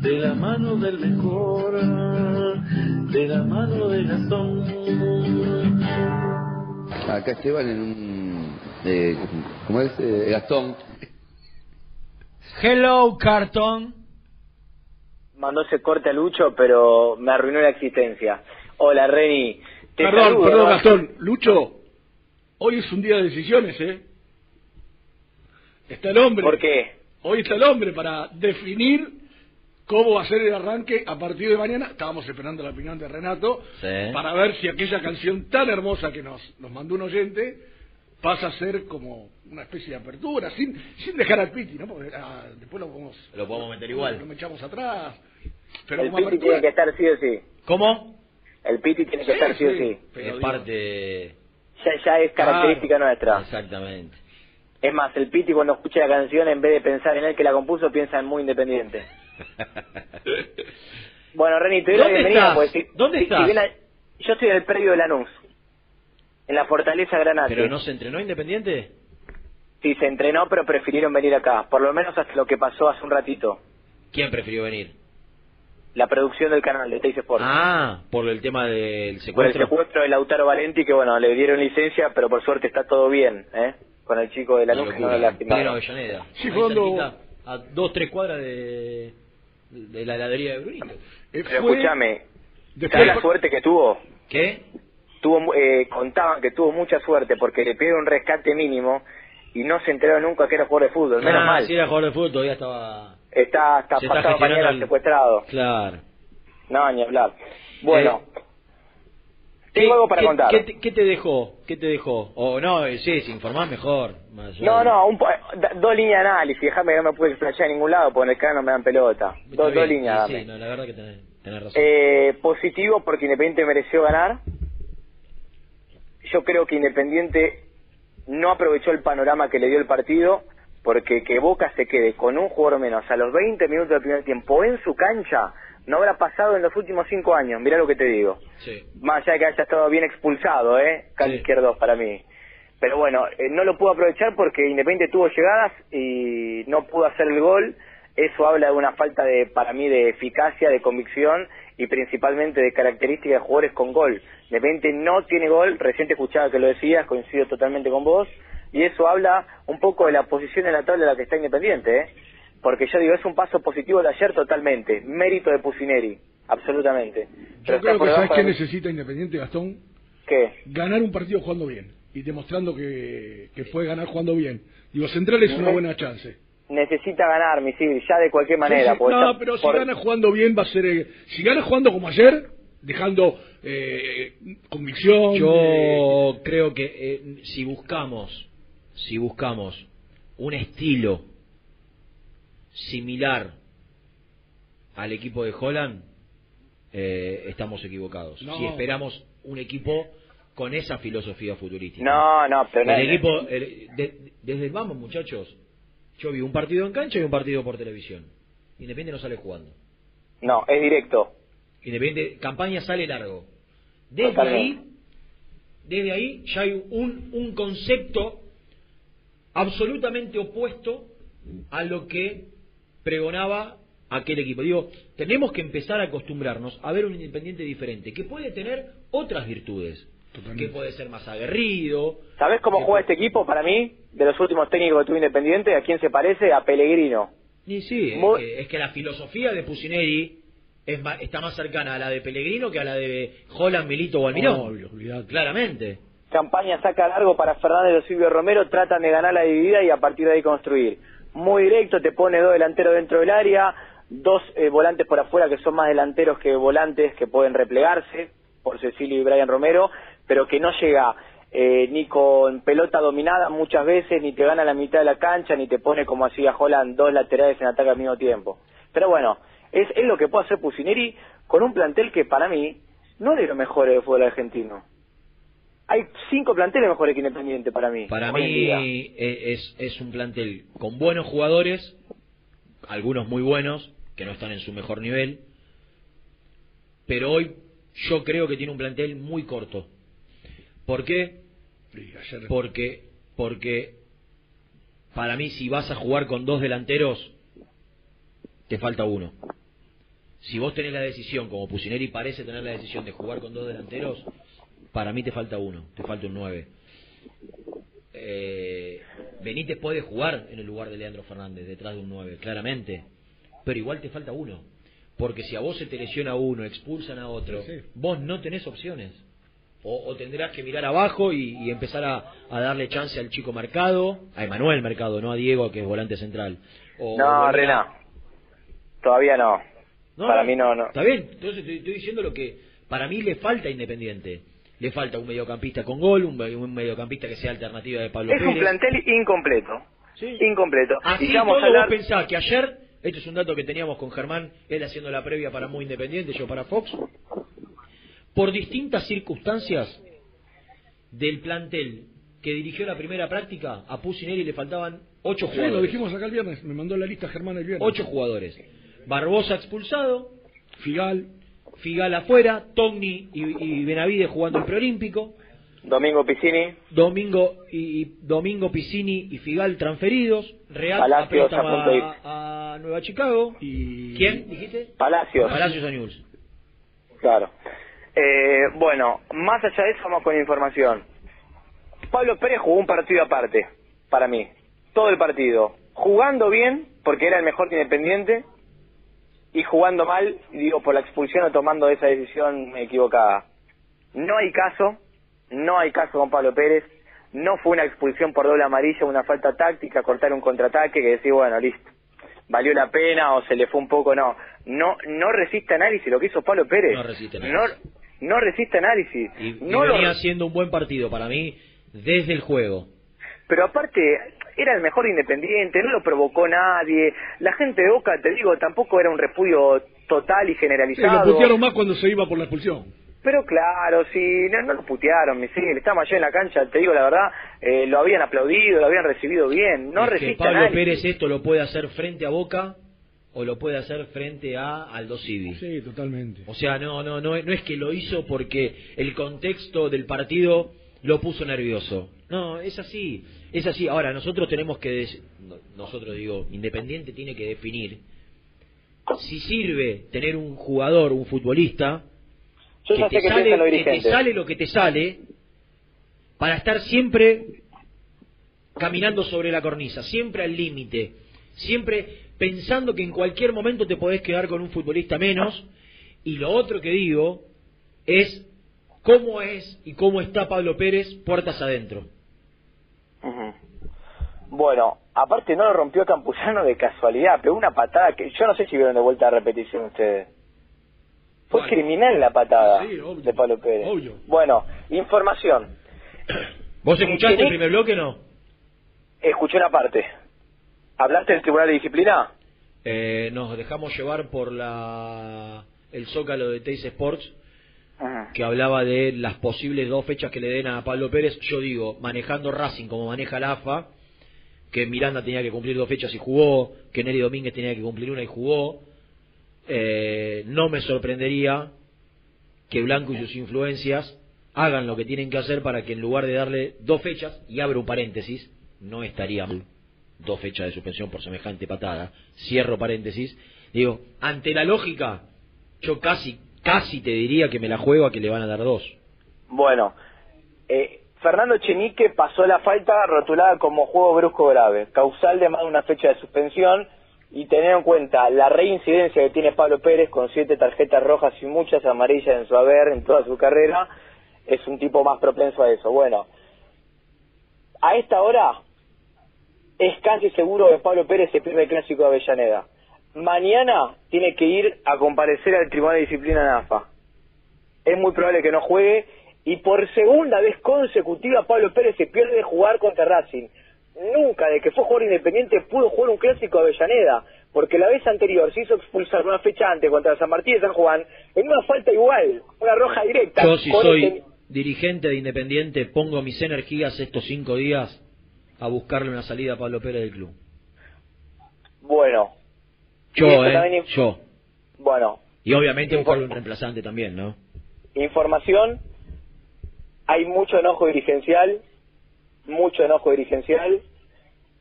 de la mano del mejor, de la mano de Gastón. Acá Esteban en un... Eh, ¿Cómo es? Eh, Gastón. Hello, cartón. Mandó ese corte a Lucho, pero me arruinó la existencia. Hola, Reni. Te Perdón, saludo, perdón, ¿no? Gastón. Lucho, hoy es un día de decisiones, ¿eh? Está el hombre. ¿Por qué? Hoy está el hombre para definir cómo va a ser el arranque a partir de mañana. Estábamos esperando la opinión de Renato para ver si aquella canción tan hermosa que nos, nos mandó un oyente pasa a ser como una especie de apertura, sin, sin dejar al Piti, ¿no? Porque ah, después lo podemos... Lo podemos meter igual. Lo me echamos atrás. Pero el Piti apertura... tiene que estar sí o sí. ¿Cómo? El Piti tiene que Sí, estar sí, o sí, sí. pero es digo- parte... Ya, ya es característica nuestra. Exactamente. Es más, el Piti cuando escucha la canción, en vez de pensar en él que la compuso, piensa en muy independiente. Bueno, Reni, te doy la ¿Dónde bienvenida. estás? Pues, si- ¿Dónde si- estás? si bien a- yo estoy en el predio de Lanús, en la Fortaleza Granate. ¿Pero no se entrenó Independiente? Sí, se entrenó, pero prefirieron venir acá. Por lo menos hasta lo que pasó hace un ratito. ¿Quién prefirió venir? La producción del canal de Teis Sport. Ah, por el tema del Por el secuestro. secuestro de Lautaro Valenti, que bueno, le dieron licencia, pero por suerte está todo bien, ¿eh? Con el chico de la luz que no la. Avellaneda. Sí, jugando- a dos, tres cuadras de, de la heladería de Brunito. Eh, Pero fue- escúchame, ¿sabes la suerte que tuvo? ¿Qué? tuvo eh, contaban que tuvo mucha suerte porque le pidieron un rescate mínimo y no se enteró nunca que era jugador de fútbol. Menos Ah, mal. Si era jugador de fútbol todavía estaba... Está Se está pasado mañana el- secuestrado. Claro. No, ni hablar. Bueno, ¿Qué- tengo algo para qué- contar. ¿qué te, qué te dejó? ¿Qué te dejó? O no, eh, sí, si informás mejor. Más No, no, un po- da- dos líneas de análisis. Déjame que no me pude explayar en ningún lado porque en el canal no me dan pelota. Dos, dos líneas. sí, sí, no, la verdad que tenés, tenés razón. Eh, positivo porque Independiente mereció ganar. Yo creo que Independiente no aprovechó el panorama que le dio el partido porque que Boca se quede con un jugador menos a los 20 minutos del primer tiempo en su cancha no habrá pasado en los últimos cinco años. Mirá lo que te digo. Sí. Más allá de que haya estado bien expulsado, ¿eh? Cancha izquierdo para mí. Pero bueno, eh, no lo pudo aprovechar porque Independiente tuvo llegadas y no pudo hacer el gol. Eso habla de una falta de, para mí, de eficacia, de convicción y principalmente de características de jugadores con gol. Independiente no tiene gol, recién te escuchaba que lo decías, coincido totalmente con vos, y eso habla un poco de la posición en la tabla en la que está Independiente, ¿eh? Porque yo digo, es un paso positivo de ayer totalmente, mérito de Pusineri, absolutamente. Yo está creo que ¿sabes qué necesita Independiente, Gastón? ¿Qué? Ganar un partido jugando bien y demostrando que, que puede ganar jugando bien. Digo, Central es una buena chance. Necesita ganar, Misil, ya de cualquier manera. Sí, No, pero si por- gana jugando bien va a ser... eh, si gana jugando como ayer, dejando eh, convicción... Yo eh, creo que eh, si buscamos, si buscamos un estilo similar al equipo de Holland, eh, estamos equivocados. No. Si esperamos un equipo con esa filosofía futurística. No, no, pero no- el equipo, el- de- desde el vamos, muchachos, yo vi un partido en cancha y un partido por televisión. Independiente no sale jugando. No, es directo. Independiente, campaña sale largo. Desde Totalmente. ahí, desde ahí ya hay un, un concepto absolutamente opuesto a lo que pregonaba aquel equipo. Digo, tenemos que empezar a acostumbrarnos a ver un Independiente diferente, que puede tener otras virtudes, que puede ser más aguerrido. ¿Sabés cómo juega este equipo para mí? De los últimos técnicos que tuvo Independiente, ¿a quién se parece? A Pellegrino. Y sí, es que, es que la filosofía de Pusineri es ma- está más cercana a la de Pellegrino que a la de Holland, Milito o Almirón. Olvidate. Claramente. Campaña saca largo para Fernández de Silvio Romero, tratan de ganar la dividida y a partir de ahí construir. Muy directo, te pone dos delanteros dentro del área, dos eh, volantes por afuera que son más delanteros que volantes que pueden replegarse, por Cecilio y Brian Romero, pero que no llega eh, ni con pelota dominada muchas veces, ni te gana la mitad de la cancha, ni te pone como hacía Holland dos laterales en ataque al mismo tiempo. Pero bueno, es, es lo que puede hacer Pusineri con un plantel que para mí no es de los mejores del fútbol argentino. Hay cinco planteles mejores que Independiente para mí. Para mí eh, es, es un plantel con buenos jugadores, algunos muy buenos, que no están en su mejor nivel, pero hoy yo creo que tiene un plantel muy corto. ¿Por qué? Porque, porque para mí si vas a jugar con dos delanteros, te falta uno. Si vos tenés la decisión, como Pusineri parece tener la decisión de jugar con dos delanteros, para mí te falta uno, te falta un nueve. Eh, Benítez puede jugar en el lugar de Leandro Fernández, detrás de un 9, claramente, pero igual te falta uno. Porque si a vos se te lesiona uno, expulsan a otro, vos no tenés opciones. O, o tendrás que mirar abajo y, y empezar a, a darle chance al chico Mercado, a Emanuel Mercado, no a Diego, que es volante central. O- No, a- Rena. Todavía no. No, para mí no, no. Está bien, entonces estoy, estoy diciendo lo que para mí le falta a Independiente. Le falta un mediocampista con gol, un, un mediocampista que sea alternativa de Pablo Es un plantel incompleto. Incompleto. Así y vamos todo a hablar... vos pensás que ayer, este es un dato que teníamos con Germán, él haciendo la previa para Muy Independiente, yo para Fox, por distintas circunstancias del plantel que dirigió la primera práctica, a Pusineri le faltaban ocho Sí, jugadores. lo dijimos acá el viernes, me mandó la lista Germán el viernes. Ocho jugadores. Barbosa expulsado. Figal. Figal afuera. Togni y, y Benavides jugando el preolímpico. Domingo Piscini. Domingo y Domingo Piscini y Figal transferidos. Real Palacios a préstamo a punto de- a, a a Nueva Chicago. Y... ¿Quién dijiste? Palacios. Palacios a Newell's. Claro. Eh, bueno, más allá de eso, vamos con información. Pablo Pérez jugó un partido aparte, para mí. Todo el partido. Jugando bien, porque era el mejor de Independiente, y jugando mal, digo, por la expulsión o tomando esa decisión equivocada. No hay caso, no hay caso con Pablo Pérez. No fue una expulsión por doble amarilla, una falta táctica, cortar un contraataque que decir, bueno, listo, valió la pena o se le fue un poco, no. No no resiste análisis lo que hizo Pablo Pérez. No resiste análisis. no resiste análisis. Y, y no lo- venía haciendo un buen partido para mí desde el juego. Pero aparte, era el mejor independiente, no lo provocó nadie. La gente de Boca, te digo, tampoco era un repudio total y Sí, generalizado. lo putearon más cuando se iba por la expulsión. Pero claro, sí, no, no lo putearon, Misil. Estamos allá en la cancha, te digo la verdad, eh, lo habían aplaudido, lo habían recibido bien. No Es que resiste Pablo análisis. Pérez esto lo puede hacer frente a Boca o lo puede hacer frente a Aldo Civi. Sí, totalmente. O sea, no, no, no, no es que lo hizo porque el contexto del partido lo puso nervioso. No, es así, es así. Ahora, nosotros tenemos que, nosotros digo, Independiente tiene que definir si sirve tener un jugador, un futbolista, Yo que, sé te que sale, los que te sale lo que te sale para estar siempre caminando sobre la cornisa, siempre al límite, siempre pensando que en cualquier momento te podés quedar con un futbolista menos. Y lo otro que digo es cómo es y cómo está Pablo Pérez puertas adentro. Bueno, aparte no lo rompió Campuzano de casualidad, pegó una patada que yo no sé si vieron de vuelta a repetición ustedes. Fue criminal la patada Sí, obvio. de Pablo Pérez. Obvio. Bueno, información. ¿Vos escuchaste el primer bloque o no? Escuché una parte. ¿Hablaste del Tribunal de Disciplina? Eh, nos dejamos llevar por la el zócalo de Teis Sports Que hablaba de las posibles dos fechas que le den a Pablo Pérez. Yo digo, manejando Racing como maneja la AFA, que Miranda tenía que cumplir dos fechas y jugó, que Nelly Domínguez tenía que cumplir una y jugó. Eh, no me sorprendería que Blanco y sus influencias hagan lo que tienen que hacer para que en lugar de darle dos fechas, y abro un paréntesis, no estaría mal dos fechas de suspensión por semejante patada, cierro paréntesis, digo, ante la lógica, yo casi, casi te diría que me la juego a que le van a dar dos. Bueno, eh, Fernando Chenique pasó la falta rotulada como juego brusco grave, causal de más de una fecha de suspensión y tener en cuenta la reincidencia que tiene Pablo Pérez con siete tarjetas rojas y muchas amarillas en su haber en toda su carrera, es un tipo más propenso a eso. Bueno, a esta hora es casi seguro que Pablo Pérez se pierde el clásico de Avellaneda. Mañana tiene que ir a comparecer al Tribunal de Disciplina en AFA. Es muy probable que no juegue y por segunda vez consecutiva Pablo Pérez se pierde de jugar contra Racing. Nunca, de que fue jugador independiente, pudo jugar un clásico de Avellaneda, porque la vez anterior se hizo expulsar una fecha antes contra San Martín de San Juan en una falta igual, una roja directa. Yo si soy dirigente de Independiente, pongo mis energías estos cinco días a buscarle una salida a Pablo Pérez del club. Bueno, Yo, eh, también- yo. bueno, Y obviamente buscarle un reemplazante también, ¿no? información, hay mucho enojo dirigencial, mucho enojo dirigencial,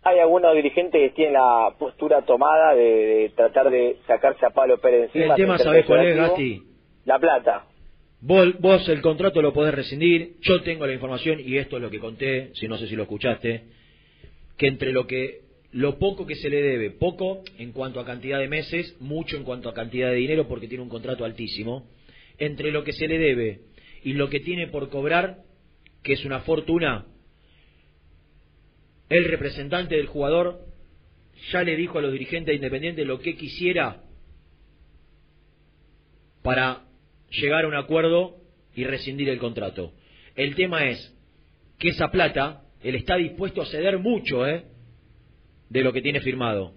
hay algunos dirigentes que tienen la postura tomada de, de tratar de sacarse a Pablo Pérez encima. El tema, ¿sabés cuál es. Gasti? La plata. Vos, vos el contrato lo podés rescindir, yo tengo la información y esto es lo que conté, si no sé si lo escuchaste, que entre lo que lo poco que se le debe, poco en cuanto a cantidad de meses, mucho en cuanto a cantidad de dinero porque tiene un contrato altísimo, entre lo que se le debe y lo que tiene por cobrar, que es una fortuna, el representante del jugador ya le dijo a los dirigentes de Independiente lo que quisiera para llegar a un acuerdo y rescindir el contrato. El tema es que esa plata, él está dispuesto a ceder mucho, ¿eh? De lo que tiene firmado.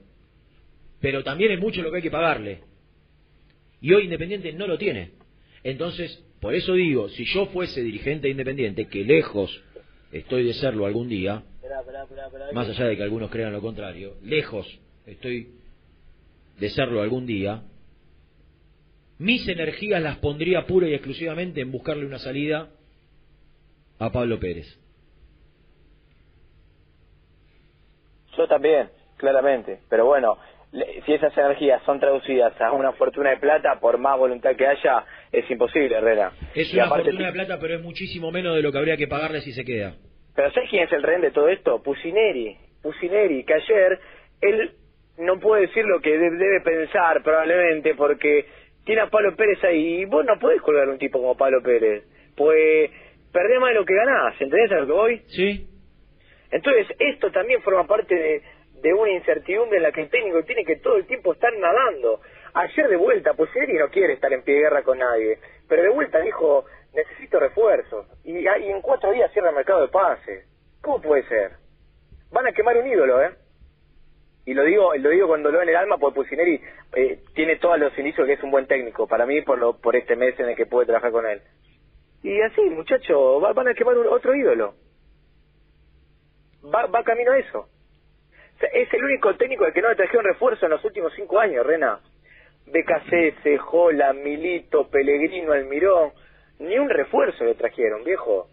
Pero también es mucho lo que hay que pagarle. Y hoy Independiente no lo tiene. Entonces, por eso digo, si yo fuese dirigente de Independiente, que lejos estoy de serlo algún día, más allá de que algunos crean lo contrario, lejos estoy de serlo algún día, mis energías las pondría pura y exclusivamente en buscarle una salida a Pablo Pérez. Yo también, claramente. Pero bueno, si esas energías son traducidas a una fortuna de plata, por más voluntad que haya, es imposible, Herrera. Es Y una fortuna de plata, pero es muchísimo menos de lo que habría que pagarle si se queda. Pero ¿sabes quién es el rehén de todo esto? Pusineri. Pusineri, que ayer él no puede decir lo que de- debe pensar probablemente porque tiene a Pablo Pérez ahí y vos no podés colgar a un tipo como Pablo Pérez. Pues perdés más de lo que ganás, ¿entendés a lo que voy? Sí. Entonces esto también forma parte de, una incertidumbre en la que el técnico tiene que todo el tiempo estar nadando. Ayer de vuelta, Pusineri no quiere estar en pie de guerra con nadie, pero de vuelta dijo, necesito refuerzos. Y, y en cuatro días cierra el mercado de pases. ¿Cómo puede ser? Van a quemar un ídolo, ¿eh? Y lo digo, lo digo con dolor en el alma porque Pusineri eh, tiene todos los indicios de que es un buen técnico, para mí por lo, por este mes en el que pude trabajar con él. Y así, muchacho, va- van a quemar un- otro ídolo. Va, va camino a eso. Es el único técnico al que no le trajeron refuerzo en los últimos cinco años, Rena. BKC, Jola, Milito, Pellegrino, Almirón. Ni un refuerzo le trajeron, viejo.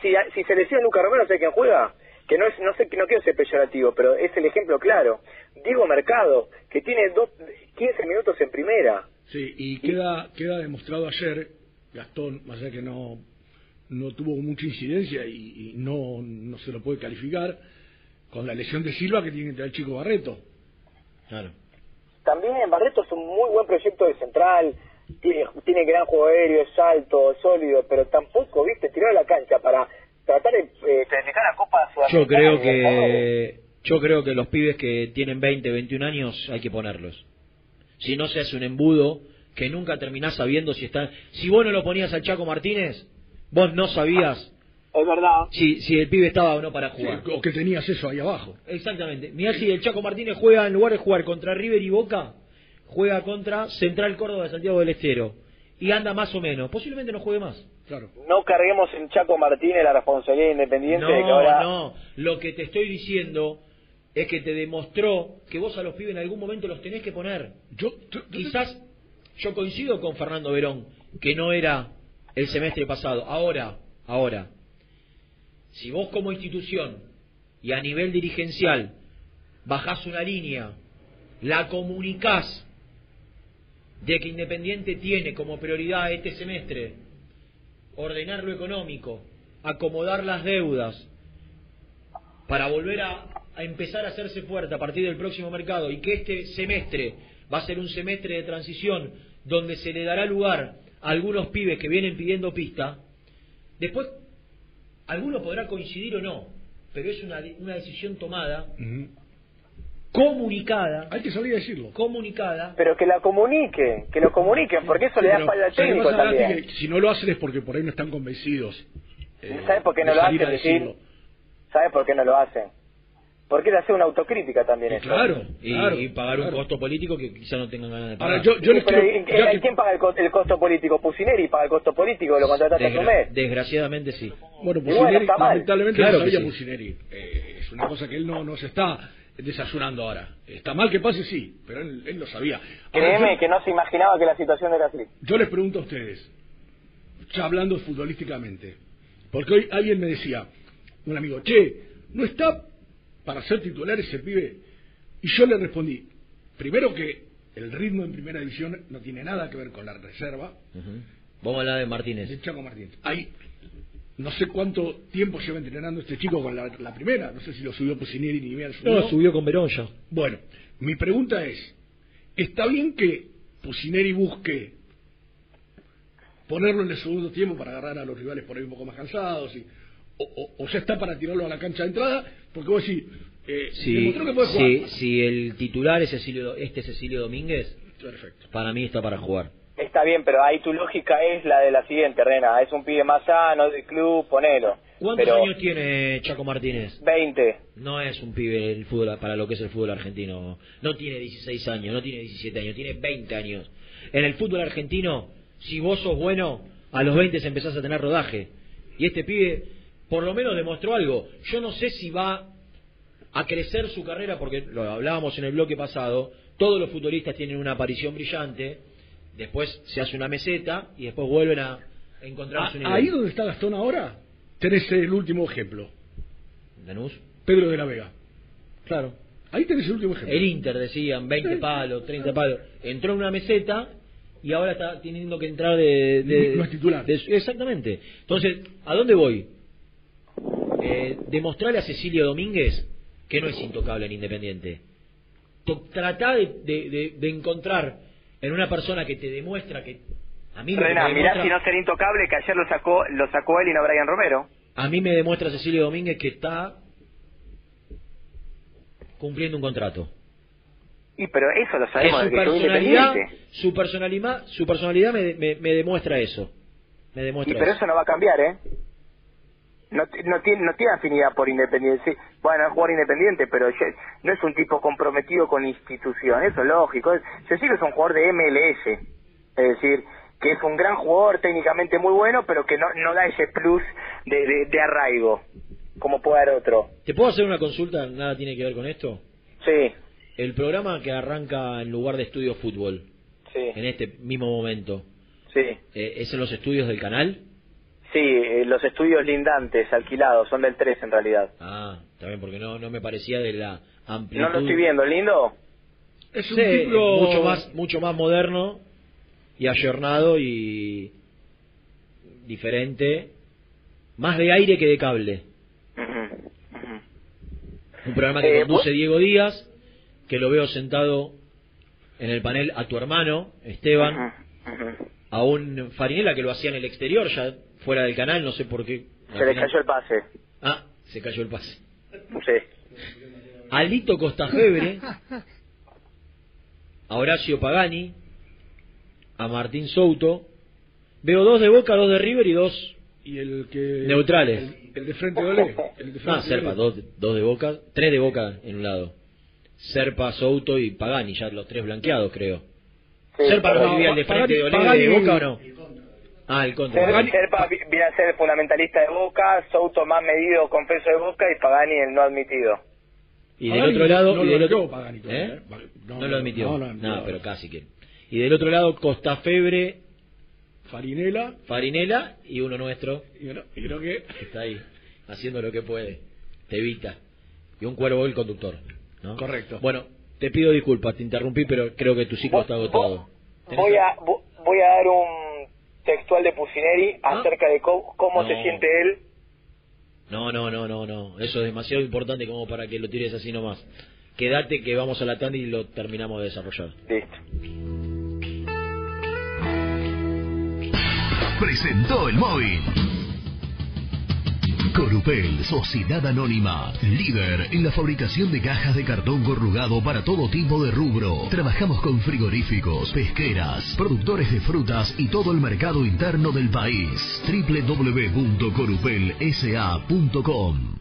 Si, si se lesiona Luca Romero, ¿sabe quién juega? Que no es, no sé, no quiero ser peyorativo, pero es el ejemplo claro. Diego Mercado, que tiene dos, 15 minutos en primera. Sí, y queda, queda demostrado ayer, Gastón, más allá que no, no tuvo mucha incidencia y, y no, no se lo puede calificar, con la lesión de Silva que tiene que entrar el chico Barreto. Claro. También Barreto es un muy buen proyecto de central, tiene, tiene gran juego aéreo, es alto, es sólido, pero tampoco, viste, tiró a la cancha para tratar de eh, la Copa Yo creo que yo creo que los pibes que tienen 20, 21 años hay que ponerlos. Si no se hace un embudo que nunca terminás sabiendo si están. Si vos no lo ponías al Chaco Martínez, vos no sabías Es verdad. si si el pibe estaba o no para jugar. Sí, o que tenías eso ahí abajo. Exactamente. Mirá si el Chaco Martínez juega en lugar de jugar contra River y Boca, juega contra Central Córdoba de Santiago del Estero y anda más o menos. Posiblemente no juegue más. Claro. No carguemos en Chaco Martínez la responsabilidad independiente de que No, ahora... no. Lo que te estoy diciendo es que te demostró que vos a los pibes en algún momento los tenés que poner. Yo, Quizás yo coincido con Fernando Verón, que no era el semestre pasado. Ahora, ahora, si vos como institución y a nivel dirigencial bajás una línea, la comunicás de que Independiente tiene como prioridad este semestre ordenar lo económico, acomodar las deudas, para volver a, a empezar a hacerse fuerte a partir del próximo mercado y que este semestre va a ser un semestre de transición donde se le dará lugar a algunos pibes que vienen pidiendo pista, después alguno podrá coincidir o no, pero es una, una decisión tomada, comunicada. Hay que salir a decirlo. Comunicada. Pero que la comuniquen, que lo comuniquen, porque eso le da espalda al ¿sabes técnico también. Que si no lo hacen es porque por ahí no están convencidos. eh, ¿Sabes por qué no lo hacen? ¿Sabes por qué no lo hacen? Porque es hacer una autocrítica también eso. y, y pagar un costo político que quizá no tengan ganas de pagar. Ahora, yo, yo Sí, les quiero- ¿y- ya y- que- ¿Quién paga el, co- el costo político? Pusineri paga el costo político, lo contrataste Desgra- mes. desgraciadamente sí. Bueno, Y bueno, Pusineri, mal. lamentablemente Claro no que sabía sí. Pusineri. Eh, es una cosa que él no, no se está desayunando ahora. Está mal que pase, sí, pero él, él lo sabía. Ahora, Créeme yo- que no se imaginaba que la situación era así. Yo les pregunto a ustedes, ya hablando futbolísticamente, porque hoy alguien me decía, un amigo, che, ¿no está para ser titular ese pibe? Y yo le respondí, primero que el ritmo en primera división no tiene nada que ver con la reserva. Vamos a hablar de Martínez. de Chaco Martínez. Hay no sé cuánto tiempo lleva entrenando este chico con la, la primera, no sé si lo subió Pusineri ni bien subió. No, subió con Verón ya. Bueno, mi pregunta es, ¿está bien que Pusineri busque ponerlo en el segundo tiempo para agarrar a los rivales por ahí un poco más cansados? Y, o, o- o ya está para tirarlo a la cancha de entrada? Porque vos decís, eh, Si, demostró que puede jugar. si, si el titular es Cecilio, este Cecilio Domínguez, Perfecto. para mí está para jugar. Está bien, pero ahí tu lógica es la de la siguiente, Rena. Es un pibe más sano del club, ponelo. ¿Cuántos Pero años tiene Chaco Martínez? 20. No es un pibe el fútbol para lo que es el fútbol argentino. No tiene 16 años, no tiene 17 años, tiene 20 años. En el fútbol argentino, si vos sos bueno, a los 20 empezás a tener rodaje. Y este pibe, por lo menos demostró algo. Yo no sé si va a crecer su carrera, porque lo hablábamos en el bloque pasado, todos los futbolistas tienen una aparición brillante, después se hace una meseta y después vuelven a encontrar su nivel. Ah, Ahí donde está Gastón ahora, tenés el último ejemplo. Danús. Pedro de la Vega. Claro. Ahí tenés el último ejemplo. El Inter decían 20 palos, 30 palos. Entró en una meseta y ahora está teniendo que entrar de. de- No es titular. de- exactamente. Entonces, ¿a dónde voy? Eh, demostrarle a Cecilio Domínguez que no es intocable en Independiente. Tratá de, de- de- de encontrar en una persona que te demuestra que. A mí, Renan, me mirá si no ser intocable, que ayer lo sacó, lo sacó él y no Brian Romero. a mí me demuestra Cecilio Domínguez que está cumpliendo un contrato. Y pero eso lo Es sabemos su que fue personalidad, su personalidad, su personalidad me, me- me demuestra eso. Me Y demuestra pero eso. eso no va a cambiar, ¿eh? No, no, tiene, no tiene afinidad por Independiente. Sí, Bueno, es jugador independiente, pero no es un tipo comprometido con institución. Eso es lógico. Yo sí que es un jugador de MLS. Es decir, que es un gran jugador, técnicamente muy bueno, pero que no, no da ese plus de, de, de arraigo, como puede dar otro. ¿Te puedo hacer una consulta? Nada tiene que ver con esto. Sí, El programa que arranca en lugar de Estudio Fútbol, sí, en este mismo momento, sí. eh, ¿es en los estudios del canal? Sí, eh, los estudios lindantes, alquilados, son del 3 en realidad. Ah, también porque no, no me parecía de la amplitud. No lo estoy viendo, lindo. Es un Sí, título mucho más mucho más moderno y ayornado y diferente, más de aire que de cable. Un programa que Eh, conduce Diego Díaz, que lo veo sentado en el panel a tu hermano, Esteban, a un Farinela que lo hacía en el exterior, ya fuera del canal, no sé por qué. Se le cayó el pase. Ah, se cayó el pase. Sí. A Lito Costafebre, a Horacio Pagani, a Martín Souto. Veo dos de Boca, dos de River y dos y el que neutrales. el, el de frente de Olé. El de frente Ah, Serpa, dos, dos de Boca, tres de Boca en un lado. Serpa, Souto y Pagani, ya los tres blanqueados, creo. Sí, Serpa no vivía el de frente de Olé Pagani- de Boca o no? Ah, el contra. Ser- Serpa vi- viene a ser el fundamentalista de Boca, Souto más medido con peso de Boca y Pagani el no admitido. Y del otro lado, no y lo del otro, admitió Pagani ¿Eh? ¿eh? No, No, lo admitió. no No, lo admitió. pero casi que. Y del otro lado, Costafebre, Farinela Farinela y uno nuestro y, bueno, y creo que está ahí haciendo lo que puede. Te evita. Y un cuervo el conductor. ¿no? Correcto. Bueno, te pido disculpas, te interrumpí, pero creo que tu ciclo está agotado. Voy a, vo- voy a dar un textual de Pusineri acerca de cómo, cómo No. se siente él. No, no, no, no, no. Eso es demasiado importante como para que lo tires así nomás. Quédate que vamos a la tanda y lo terminamos de desarrollar. Listo. Presentó el móvil. Corupel, Sociedad Anónima, líder en la fabricación de cajas de cartón corrugado para todo tipo de rubro. Trabajamos con frigoríficos, pesqueras, productores de frutas y todo el mercado interno del país. www.corupelsa.com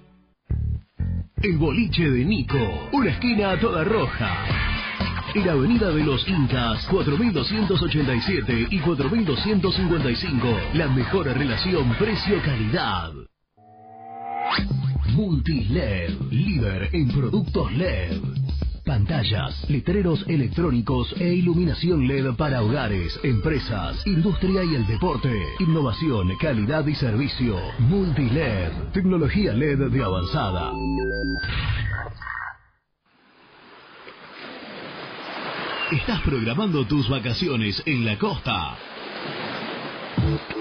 El boliche de Nico, una esquina toda roja. En la Avenida de los Incas, 4287 y 4255. La mejor relación precio-calidad. Multiled, líder en productos LED. Pantallas, letreros electrónicos e iluminación LED para hogares, empresas, industria y el deporte. Innovación, calidad y servicio. Multiled, tecnología LED de avanzada. Estás programando tus vacaciones en la costa.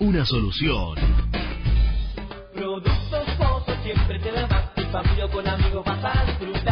una solución. Productos Pozo siempre te da más. En familia con amigos vas a disfrutar.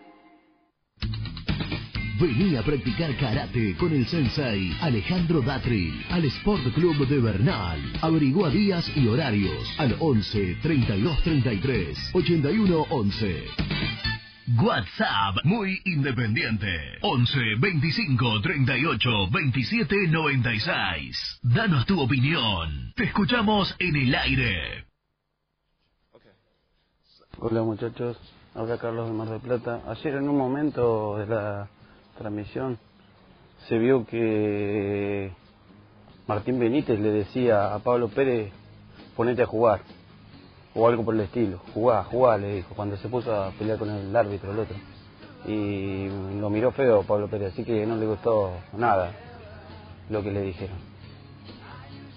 Vení a practicar karate con el sensei Alejandro Datri al Sport Club de Bernal. Averigua días y horarios al 11 32 33 81 11. WhatsApp muy independiente 11 25 38 27 96. Danos tu opinión. Te escuchamos en el aire. Hola muchachos, habla Carlos de Mar del Plata. Ayer en un momento de la transmisión se vio que Martín Benítez le decía a Pablo Pérez ponete a jugar o algo por el estilo, jugá, jugá, le dijo, cuando se puso a pelear con el árbitro, el otro. Y lo miró feo Pablo Pérez, así que no le gustó nada lo que le dijeron.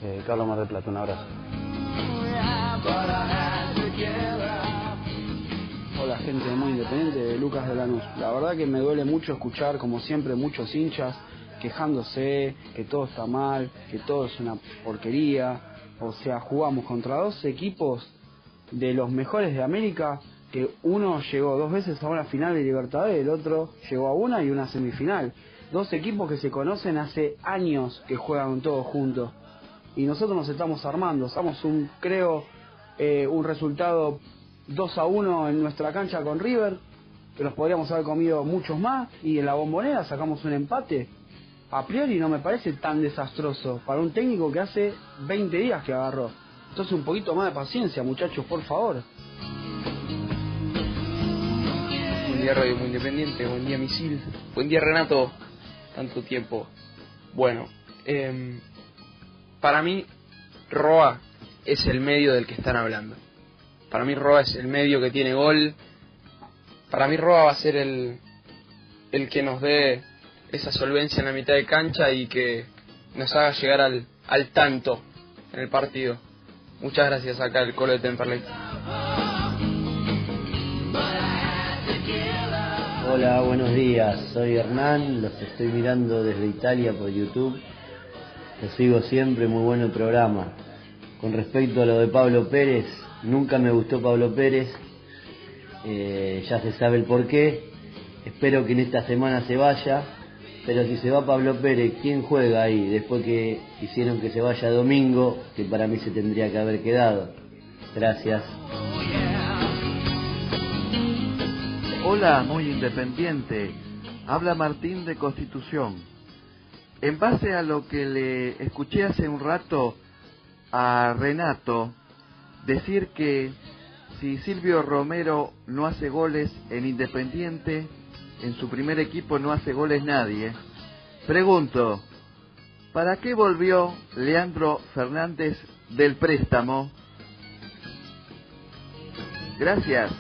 Eh, Carlos Mar del Plata, un abrazo. Gente Muy Independiente, de Lucas de Lanús. La verdad que me duele mucho escuchar, como siempre, muchos hinchas quejándose, que todo está mal, que todo es una porquería. O sea, jugamos contra dos equipos de los mejores de América, que uno llegó dos veces a una final de Libertadores, el otro llegó a una y una semifinal. Dos equipos que se conocen hace años que juegan todos juntos. Y nosotros nos estamos armando, estamos un, creo, eh, un resultado 2 a 1 en nuestra cancha con River, que nos podríamos haber comido muchos más, y en la bombonera sacamos un empate. A priori no me parece tan desastroso para un técnico que hace 20 días que agarró. Entonces un poquito más de paciencia, muchachos, por favor. Buen día Radio Muy Independiente, buen día Misil, buen día Renato, tanto tiempo. Bueno, em, para mí Roa es el medio del que están hablando. Para mí Roa es el medio que tiene gol. Para mí Roa va a ser el, el que nos dé esa solvencia en la mitad de cancha y que nos haga llegar al, al tanto en el partido. Muchas gracias acá el Colo de Temperley. Hola, buenos días. Soy Hernán, los estoy mirando desde Italia por YouTube. Los sigo siempre, muy bueno el programa. Con respecto a lo de Pablo Pérez, nunca me gustó Pablo Pérez. Eh, ya se sabe el porqué. Espero que en esta semana se vaya. Pero si se va Pablo Pérez, ¿quién juega ahí? Después que hicieron que se vaya domingo, que para mí se tendría que haber quedado. Gracias. Hola, muy independiente. Habla Martín de Constitución. En base a lo que le escuché hace un rato a Renato decir que si Silvio Romero no hace goles en Independiente, en su primer equipo no hace goles nadie. Pregunto, ¿para qué volvió Leandro Fernández del préstamo? Gracias.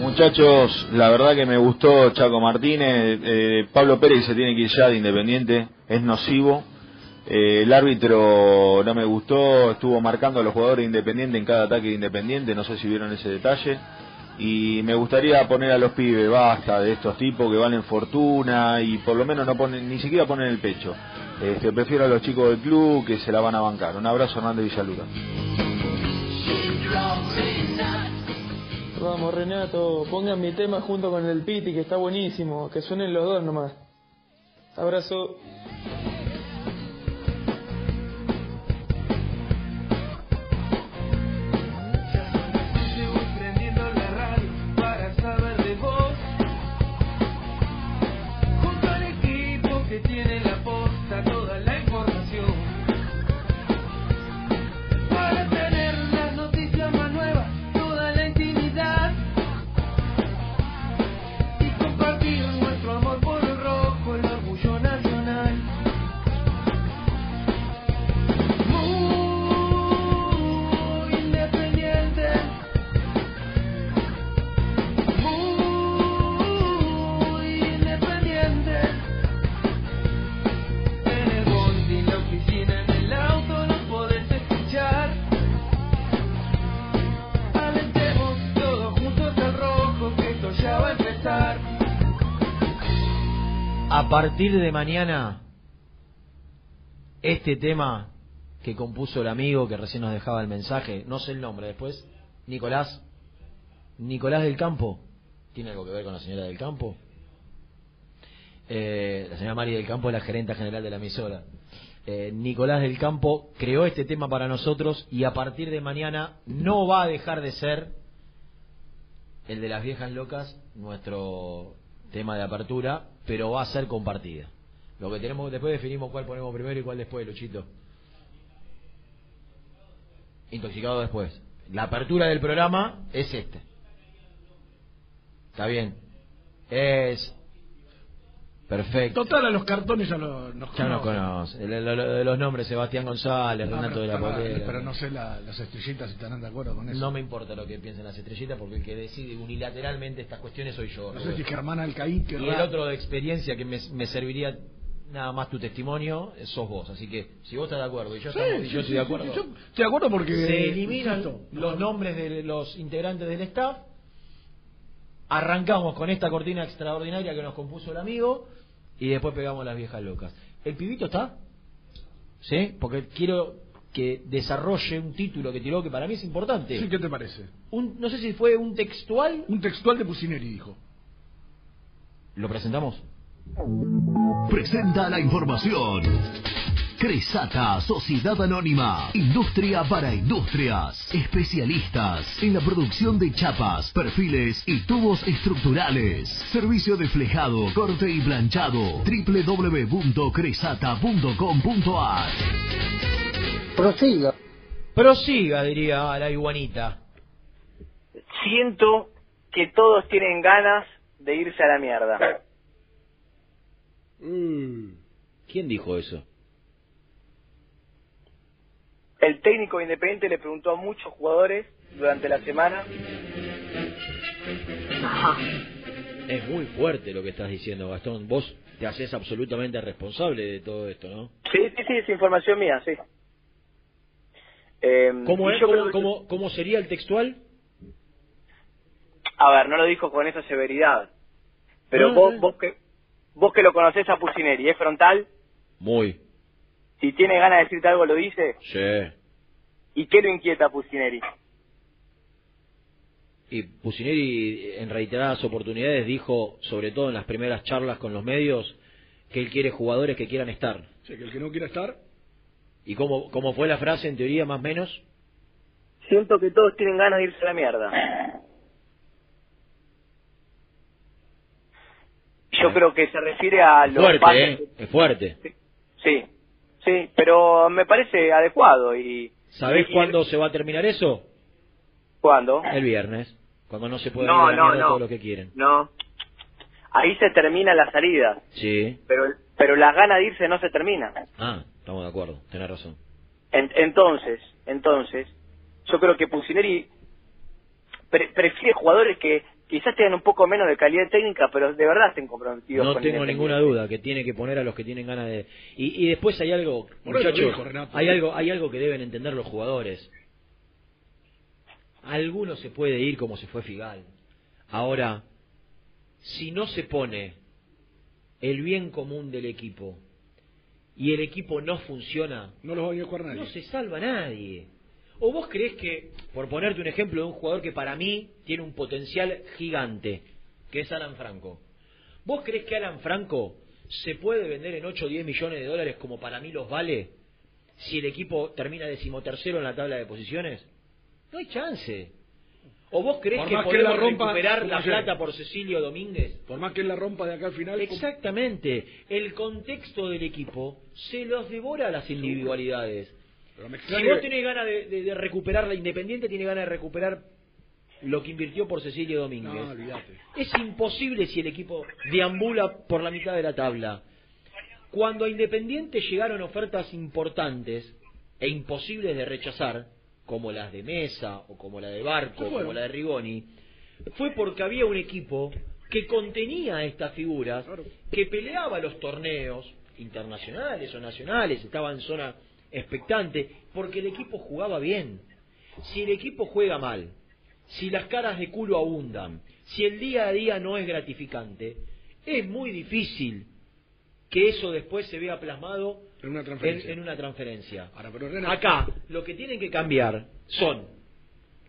Muchachos, la verdad que me gustó Chaco Martínez. Eh, Pablo Pérez se tiene que ir ya de Independiente, es nocivo. Eh, el árbitro no me gustó, estuvo marcando a los jugadores de Independiente en cada ataque de Independiente, no sé si vieron ese detalle. Y me gustaría poner a los pibes, basta de estos tipos que valen fortuna y por lo menos no ponen, ni siquiera ponen el pecho. Este, prefiero a los chicos del club que se la van a bancar. Un abrazo, Hernández Villalura. Vamos Renato, pongan mi tema junto con el Piti que está buenísimo, que suenen los dos nomás. Abrazo. Equipo que A partir de mañana, este tema que compuso el amigo que recién nos dejaba el mensaje, no sé el nombre después, Nicolás, Nicolás del Campo, ¿tiene algo que ver con la señora del Campo? Eh, la señora María del Campo es la gerenta general de la emisora. Eh, Nicolás del Campo creó este tema para nosotros y a partir de mañana no va a dejar de ser el de las viejas locas, nuestro tema de apertura, pero va a ser compartida. Lo que tenemos después definimos cuál ponemos primero y cuál después, Luchito. Intoxicado después. La apertura del programa es este. Está bien. Es perfecto. Total, a los cartones ya lo, nos Ya nos conoce. El- el- el- los nombres Sebastián González, No, Renato pero, de la Potera. pero no sé la- las estrellitas si estarán de acuerdo con eso. No me importa lo que piensen las estrellitas porque el que decide unilateralmente estas cuestiones soy yo. No sé si Germán Alcaín Y el otro de experiencia que me, me serviría nada más tu testimonio sos vos. Así que si vos estás de acuerdo y yo, Sí, estamos- sí, yo sí, estoy de sí, acuerdo, yo estoy de acuerdo porque se eliminan los nombres de los integrantes del staff. arrancamos con esta cortina extraordinaria que nos compuso el amigo y después pegamos las viejas locas. ¿El pibito está? ¿Sí? Porque quiero que desarrolle un título que tiró que para mí es importante. Sí, ¿qué te parece? Un, no sé si fue un textual. Un textual de Pusineri, dijo. ¿Lo presentamos? Presenta la información. Cresata, Sociedad Anónima, Industria para Industrias, especialistas en la producción de chapas, perfiles y tubos estructurales. Servicio de flejado, corte y planchado. www.cresata.com.ar Prosiga. Prosiga, diría la iguanita. Siento que todos tienen ganas de irse a la mierda. Mm. ¿Quién dijo eso? El técnico independiente le preguntó a muchos jugadores durante la semana. Es muy fuerte lo que estás diciendo, Gastón. Vos te haces absolutamente responsable de todo esto, ¿no? Sí, sí, sí, es información mía, sí. Eh, ¿Cómo, es, cómo, creo que- cómo- cómo sería el textual? A ver, no lo dijo con esa severidad. Pero vos, vos que vos que lo conocés a Pusineri, ¿es frontal? Muy. Si tiene ganas de decirte algo, lo dice. Sí. ¿Y qué lo inquieta a Pusineri? Y Pusineri en reiteradas oportunidades dijo, sobre todo en las primeras charlas con los medios, que él quiere jugadores que quieran estar. Sí, que el que no quiera estar, ¿Y cómo, cómo fue la frase en teoría más o menos? Siento que todos tienen ganas de irse a la mierda. Yo creo que se refiere a los Fuerte, pases- ¿eh? Es fuerte. Sí, sí, pero me parece adecuado y... ¿Sabés y- cuándo se va a terminar eso? ¿Cuándo? El viernes. Cuando no se puede No, no, no. todo lo que quieren. No. Ahí se termina la salida, Sí. pero pero las ganas de irse no se terminan. Ah, estamos de acuerdo. Tenés razón. En- entonces, entonces, yo creo que Pusineri pre- prefiere jugadores que quizás tengan un poco menos de calidad técnica, pero de verdad estén comprometidos No con tengo ninguna duda que tiene que poner a los que tienen ganas de... Y, y después hay algo, muchachos, dijo Renato. hay algo, hay algo que deben entender los jugadores. Alguno se puede ir como se fue Figal. Ahora, si no se pone el bien común del equipo y el equipo no funciona, no los va a a nadie. no se salva nadie. ¿O vos crees que, por ponerte un ejemplo de un jugador que para mí tiene un potencial gigante, que es Alan Franco, ¿vos crees que Alan Franco se puede vender en 8 o 10 millones de dólares como para mí los vale si el equipo termina decimotercero en la tabla de posiciones? No hay chance. ¿O vos crees que más que podemos la rompa, recuperar la ayer. plata por Cecilio Domínguez? Por más que él la rompa de acá al final. Exactamente. El contexto del equipo se los devora a las individualidades. Si vos tenés ganas de, de- de recuperar la Independiente, tiene ganas de recuperar lo que invirtió por Cecilio Domínguez. No. Es imposible si el equipo deambula por la mitad de la tabla. Cuando a Independiente llegaron ofertas importantes e imposibles de rechazar, como las de Mesa o como la de Barco, bueno. como la de Rigoni, fue porque había un equipo que contenía a estas figuras, que peleaba los torneos internacionales o nacionales, estaba en zona expectante, porque el equipo jugaba bien. Si el equipo juega mal, si las caras de culo abundan, si el día a día no es gratificante, es muy difícil que eso después se vea plasmado En una transferencia. en, en una transferencia. Ahora, pero Renato- Acá, lo que tienen que cambiar son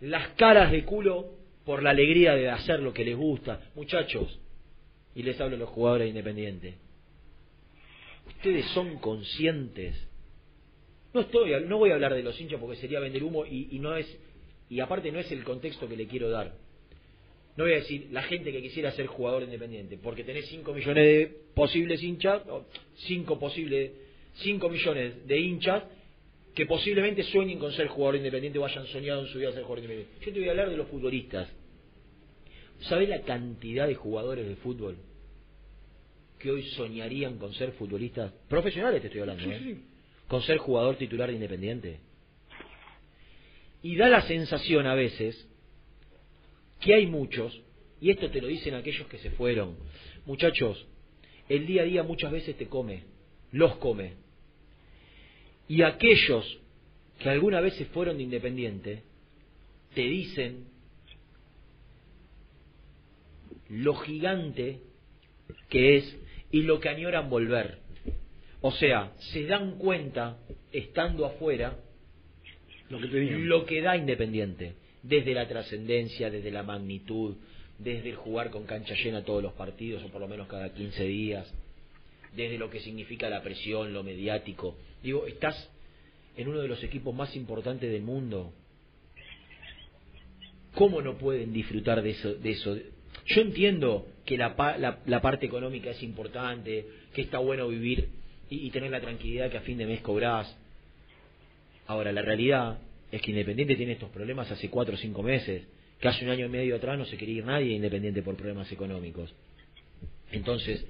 las caras de culo por la alegría de hacer lo que les gusta. Muchachos, y les hablo a los jugadores independientes, ustedes son conscientes. No estoy, no voy a hablar de los hinchas porque sería vender humo y, y no es, y aparte no es el contexto que le quiero dar. No voy a decir la gente que quisiera ser jugador independiente, porque tenés 5 millones de posibles hinchas, 5 posibles, 5 millones de hinchas que posiblemente sueñen con ser jugador independiente o hayan soñado en su vida ser jugador independiente. Yo te voy a hablar de los futbolistas. ¿Sabés la cantidad de jugadores de fútbol que hoy soñarían con ser futbolistas profesionales? Te estoy hablando, Sí, ¿eh? sí. Con ser jugador titular de Independiente. Y da la sensación a veces que hay muchos, y esto te lo dicen aquellos que se fueron, muchachos, el día a día muchas veces te come, los come. Y aquellos que alguna vez se fueron de Independiente, te dicen lo gigante que es y lo que añoran volver. O sea, se dan cuenta, estando afuera, Lo que lo que da Independiente, desde la trascendencia, desde la magnitud, desde el jugar con cancha llena todos los partidos, o por lo menos cada 15 días, desde lo que significa la presión, lo mediático. Digo, estás en uno de los equipos más importantes del mundo. ¿Cómo no pueden disfrutar de eso? De eso? Yo entiendo que la, la parte económica es importante, que está bueno vivir y, y tener la tranquilidad que a fin de mes cobrás. Ahora, la realidad es que Independiente tiene estos problemas hace cuatro o cinco meses, que hace un año y medio atrás no se quería ir nadie Independiente por problemas económicos. Entonces,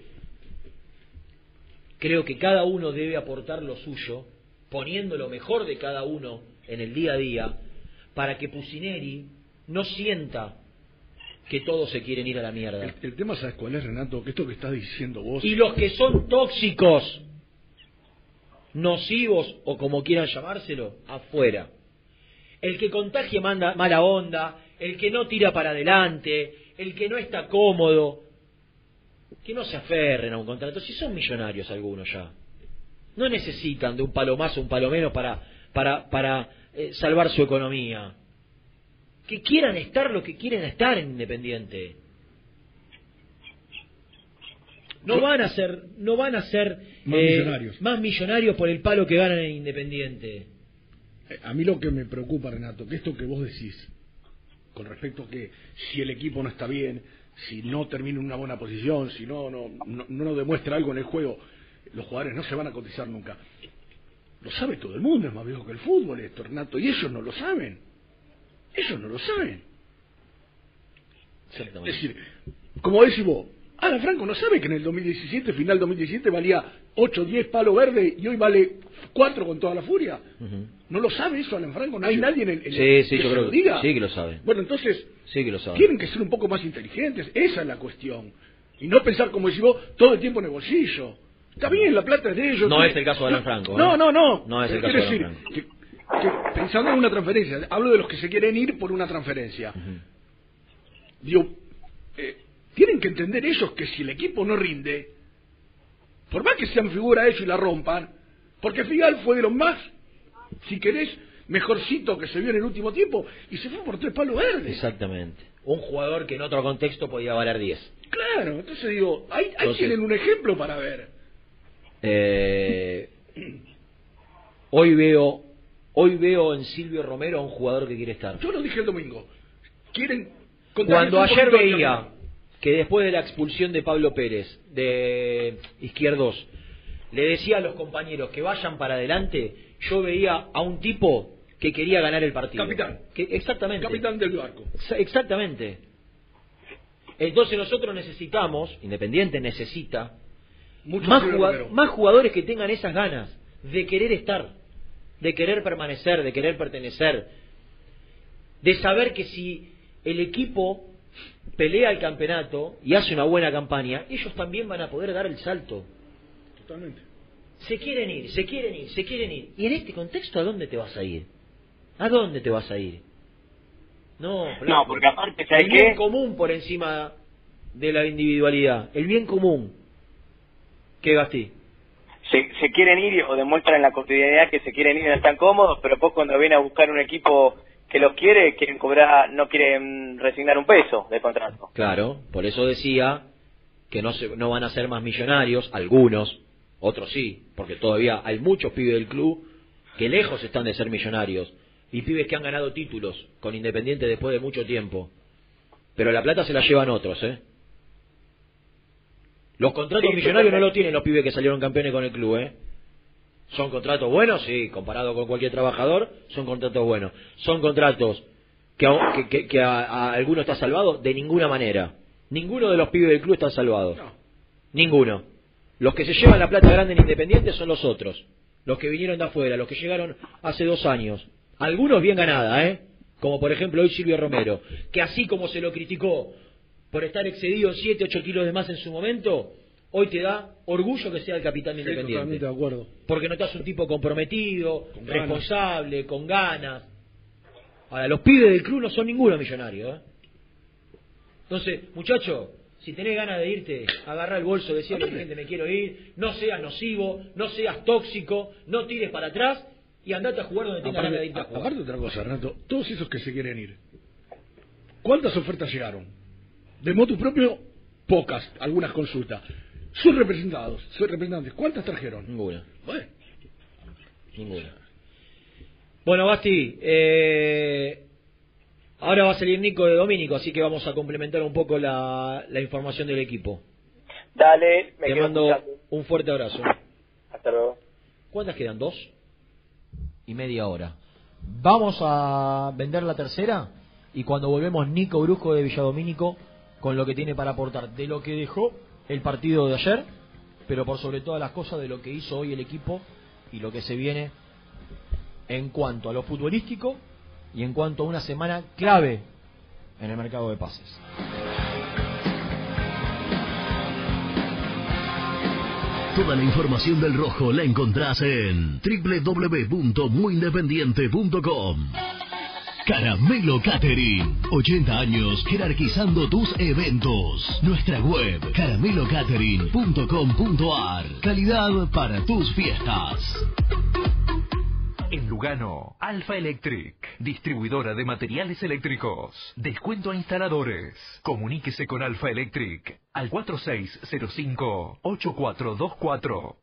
creo que cada uno debe aportar lo suyo, poniendo lo mejor de cada uno en el día a día, para que Pusineri no sienta que todos se quieren ir a la mierda. El, el tema, ¿sabes cuál es, Renato? Que esto que estás diciendo vos. Y los que son tóxicos, nocivos o como quieran llamárselo, afuera. El que contagie manda, mala onda, el que no tira para adelante, el que no está cómodo, que no se aferren a un contrato, si son millonarios algunos ya. No necesitan de un palo más o un palo menos para, para, para eh, salvar su economía. Que quieran estar lo que quieren estar en Independiente. No van a ser, no van a ser Más eh, millonarios. más millonarios por el palo que ganan en Independiente. Eh, A mí lo que me preocupa, Renato, que esto que vos decís, con respecto a que si el equipo no está bien, si no termina en una buena posición, si no, no, no, no nos demuestra algo en el juego, los jugadores no se van a cotizar nunca. Lo sabe todo el mundo, es más viejo que el fútbol esto, Renato, y ellos no lo saben. Ellos no lo saben. Es decir, como decís vos, Alan Franco no sabe que en el 2017, final 2017, valía 8 o 10 palo verde y hoy vale 4 con toda la furia. ¿No lo sabe eso Alan Franco? ¿No hay nadie en el, en el- Sí, sí, que yo creo diga? sí que lo sabe. Bueno, entonces, Sí que lo sabe. tienen que ser un poco más inteligentes. Esa es la cuestión. Y no pensar, como decís vos, todo el tiempo en el bolsillo. Está bien, la plata es de ellos. No Sí. es el caso de Alan Franco, ¿eh? No, no, no. No es el caso de quiero Alan decir, que, que pensando en una transferencia, hablo de los que se quieren ir por una transferencia. Digo, eh, tienen que entender ellos que si el equipo no rinde, por más que sean figura ellos y la rompan, porque Figal fue de los más, si querés, mejorcito que se vio en el último tiempo, y se fue por tres palos verdes. Exactamente. Un jugador que en otro contexto podía valer 10. Claro, entonces digo, ahí, ahí Entonces- tienen un ejemplo para ver. Eh, hoy veo hoy veo en Silvio Romero a un jugador que quiere estar. Yo lo dije el domingo. Quieren Cuando ayer veía. Que después de la expulsión de Pablo Pérez de Izquierdos le decía a los compañeros que vayan para adelante, yo veía a un tipo que quería ganar el partido. Capitán. Que, exactamente. Capitán del barco. Exa- Exactamente. Entonces nosotros necesitamos, Independiente necesita, Mucho más jugadores que tengan esas ganas de querer estar, de querer permanecer, de querer pertenecer, de saber que si el equipo pelea el campeonato y hace una buena campaña, ellos también van a poder dar el salto. Totalmente. Se quieren ir, se quieren ir, se quieren ir. ¿Y en este contexto a dónde te vas a ir? ¿A dónde te vas a ir? No, No, porque aparte, ¿sabes el bien qué? común por encima de la individualidad. El bien común. ¿Qué Gastí? se, se quieren ir o demuestran en la cotidianidad que se quieren ir y no están cómodos, pero después cuando vienen a buscar un equipo que los quiere, quieren cobrar, no quieren resignar un peso de contrato. Claro, por eso decía que no, se, no van a ser más millonarios, algunos, otros sí, porque todavía hay muchos pibes del club que lejos están de ser millonarios y pibes que han ganado títulos con Independiente después de mucho tiempo. Pero la plata se la llevan otros, ¿eh? Los contratos Sí, millonarios no lo tienen los pibes que salieron campeones con el club, ¿eh? Son contratos buenos, sí, comparado con cualquier trabajador, son contratos buenos. Son contratos que a, que, que- a alguno está salvado, de ninguna manera. Ninguno de los pibes del club está salvado. Ninguno. Los que se llevan la plata grande en Independiente son los otros. Los que vinieron de afuera, los que llegaron hace dos años. Algunos bien ganada, ¿eh? Como por ejemplo hoy Silvio Romero, que así como se lo criticó por estar excedido en 7, 8 kilos de más en su momento, hoy te da orgullo que sea el capitán de Sí, Independiente. de acuerdo. Porque notas un tipo comprometido, Con ganas. responsable, con ganas. Ahora, los pibes del club no son ninguno millonario, ¿eh? Entonces, muchachos, Si tenés ganas de irte, agarra el bolso, decía a la gente me quiero ir, no seas nocivo, no seas tóxico, no tires para atrás y andate a jugar donde tengas ganas de irte a jugar. aparte otra cosa, Renato, todos esos que se quieren ir, ¿cuántas ofertas llegaron? De motu propio, pocas, algunas consultas. Sus representados, sus representantes, ¿cuántas trajeron? Ninguna. Bueno, Ninguna. Bueno, Basti, eh, ahora va a salir Nico de Domínico, así que vamos a complementar un poco la, la información del equipo. Dale, me Te mando escuchando. un fuerte abrazo. Hasta luego. ¿Cuántas quedan? ¿Dos? Y media hora. Vamos a vender la tercera y cuando volvemos Nico Brusco de Villadomínico con lo que tiene para aportar de lo que dejó el partido de ayer, pero por sobre todas las cosas de lo que hizo hoy el equipo y lo que se viene en cuanto a lo futbolístico y en cuanto a una semana clave en el mercado de pases. Toda la información del rojo la encontrás en www.muyindependiente.com. Caramelo Catering. 80 años jerarquizando tus eventos. Nuestra web caramelocatering.com.ar. Calidad para tus fiestas. En Lugano, Alfa Electric, distribuidora de materiales eléctricos. Descuento a instaladores. Comuníquese con Alfa Electric al 4605-8424.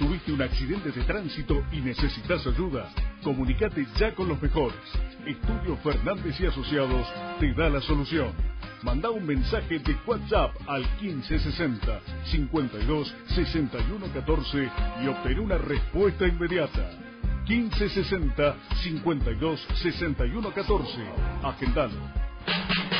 ¿Tuviste un accidente de tránsito y necesitas ayuda? Comunicate ya con los mejores. Estudio Fernández y Asociados te da la solución. Manda un mensaje de WhatsApp al 1560 52 61 14 y obtén una respuesta inmediata. 1560 52 61 14. Agendalo.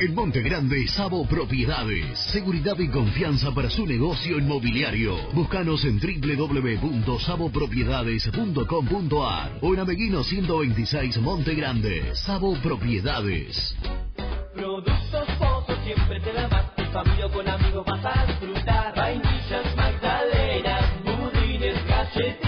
En Monte Grande, Sabo Propiedades. Seguridad y confianza para su negocio inmobiliario. Búscanos en www.sabopropiedades.com.ar o en Ameguino 126 Monte Grande. Sabo Propiedades. Productos Pozo siempre te da más. En familia con amigos vas a disfrutar. Vainillas, magdalenas, budines, galletitas.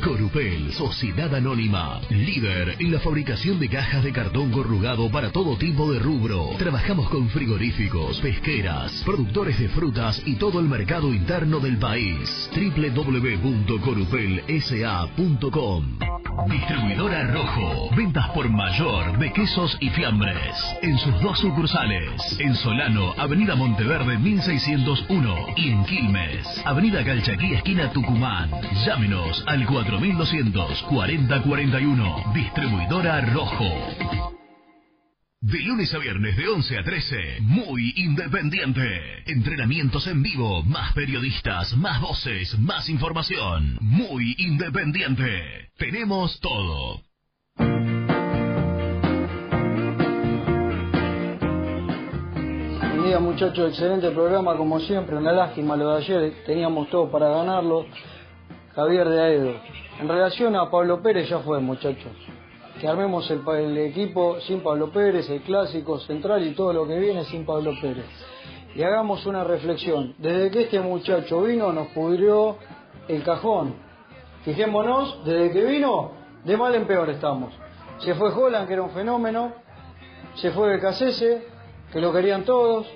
Corupel, Sociedad Anónima, líder en la fabricación de cajas de cartón corrugado para todo tipo de rubro. Trabajamos con frigoríficos, pesqueras, productores de frutas y todo el mercado interno del país. www.corupelsa.com Distribuidora Rojo. Ventas por mayor de quesos y fiambres. En sus dos sucursales. En Solano, Avenida Monteverde 1601. Y en Quilmes, Avenida Calchaquí, esquina Tucumán. Llámenos al 4200 4041. Distribuidora Rojo. De lunes a viernes de 11 a 13, muy independiente. Entrenamientos en vivo, más periodistas, más voces, más información. Muy independiente. Tenemos todo. Buen día muchachos, excelente programa como siempre, una lástima lo de ayer, teníamos todo para ganarlo. Javier de Aedo. En relación a Pablo Pérez ya fue muchachos. Que armemos el, el equipo sin Pablo Pérez, el clásico central y todo lo que viene sin Pablo Pérez. Y hagamos una reflexión. Desde que este muchacho vino nos pudrió el cajón. Fijémonos, desde que vino, de mal en peor estamos. Se fue Holland, que era un fenómeno. Se fue Becasese, que lo querían todos.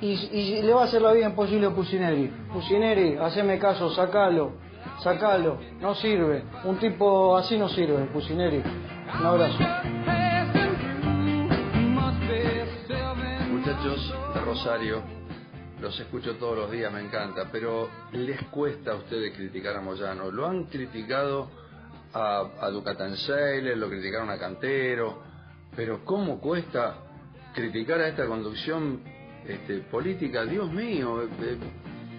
Y, y le va a hacer la vida imposible a Pusineri. Pusineri, haceme caso, sacalo, sacalo, no sirve. Un tipo así no sirve, Pusineri. Un abrazo. Muchachos de Rosario, los escucho todos los días, me encanta, pero les cuesta a ustedes criticar a Moyano. Lo han criticado a, a Seiler, lo criticaron a Cantero, pero ¿cómo cuesta criticar a esta conducción este, política? Dios mío, eh, eh,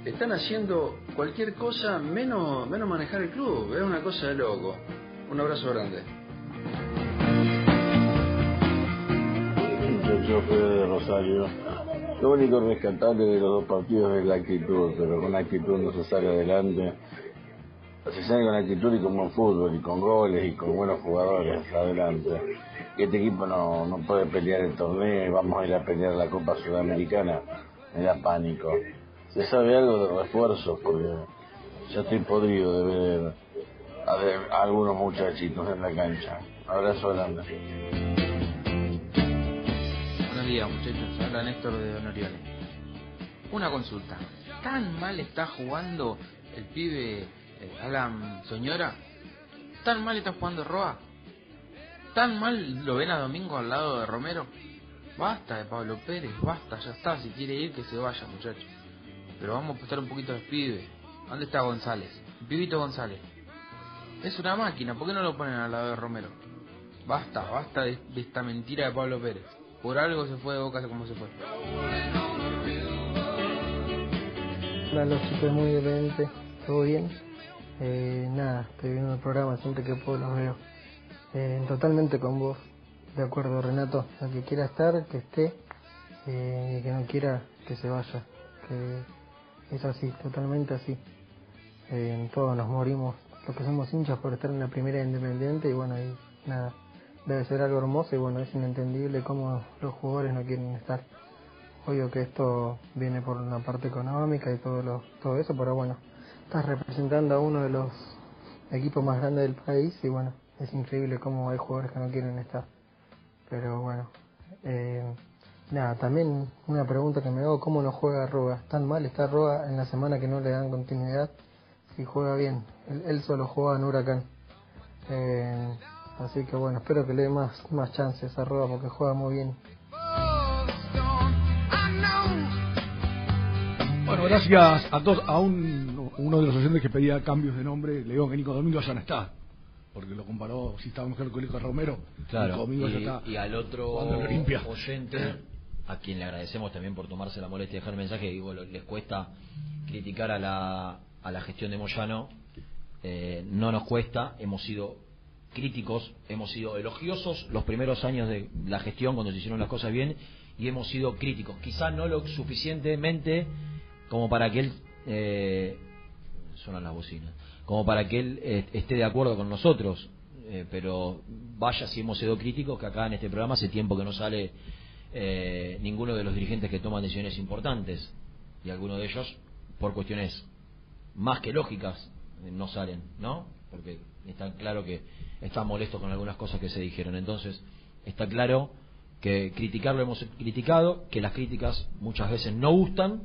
están haciendo cualquier cosa menos, menos manejar el club, es una cosa de loco. Un abrazo grande. Muchacho Fede de Rosario. Lo único rescatable de los dos partidos es la actitud, pero con actitud no se sale adelante. Se sale con actitud y con buen fútbol, y con goles, y con buenos jugadores adelante. Este equipo no, no puede pelear el torneo, y vamos a ir a pelear la Copa Sudamericana. Me da pánico. ¿Se sabe algo de refuerzos? Porque ya estoy podrido de ver a, ver a algunos muchachitos en la cancha. Abrazo grande. Buenos días muchachos, habla Néstor de Don Orione. Una consulta. ¿Tan mal está jugando el pibe eh, Alan Soñora? ¿Tan mal está jugando Roa? ¿Tan mal lo ven a Domingo al lado de Romero? Basta de Pablo Pérez, basta, ya está. Si quiere ir, que se vaya, muchachos. Pero vamos a apostar un poquito al pibe. ¿Dónde está González? Pibito González. Es una máquina, ¿por qué no lo ponen al lado de Romero? Basta, basta de, esta mentira de Pablo Pérez. Por algo se fue de boca como se fue. Hola, los chicos muy independientes, ¿todo bien? Eh, nada, estoy viendo el programa siempre que puedo los veo. Eh, totalmente con vos, de acuerdo Renato, el que quiera estar, que esté, eh, y que no quiera, que se vaya, que es así, totalmente así. Eh, todos nos morimos, los que somos hinchas por estar en la primera independiente y bueno, y nada, debe ser algo hermoso y bueno, es inentendible cómo los jugadores no quieren estar. Obvio que esto viene por una parte económica y todo, lo, todo eso, pero bueno, estás representando a uno de los equipos más grandes del país y bueno, es increíble cómo hay jugadores que no quieren estar. Pero bueno, eh, nada, también una pregunta que me hago, ¿cómo no juega Roa? ¿Tan mal está Roa en la semana que no le dan continuidad? Si juega bien, él, él solo juega en Huracán. Eh, así que bueno, espero que le dé más, más chances a Roa porque juega muy bien. Bueno, gracias a todos, a un uno de los oyentes que pedía cambios de nombre, le digo que Nico Domingo ya no está. Porque lo comparó, si estaba mejor con el hijo de Romero, Claro, Nico Domingo ya y, está. y al otro jugando en Olimpia. oyente, a quien le agradecemos también por tomarse la molestia de dejar mensaje, digo, les cuesta criticar a la, a la gestión de Moyano, eh, no nos cuesta, hemos sido críticos, hemos sido elogiosos los primeros años de la gestión cuando se hicieron las cosas bien y hemos sido críticos, quizás no lo suficientemente como para que él eh, suenan las bocinas, como para que él eh, esté de acuerdo con nosotros, eh, pero vaya si hemos sido críticos que acá en este programa hace tiempo que no sale eh, ninguno de los dirigentes que toman decisiones importantes y algunos de ellos por cuestiones más que lógicas eh, no salen, ¿no? Porque está claro que están molestos con algunas cosas que se dijeron. Entonces, está claro que criticarlo hemos criticado, que las críticas muchas veces no gustan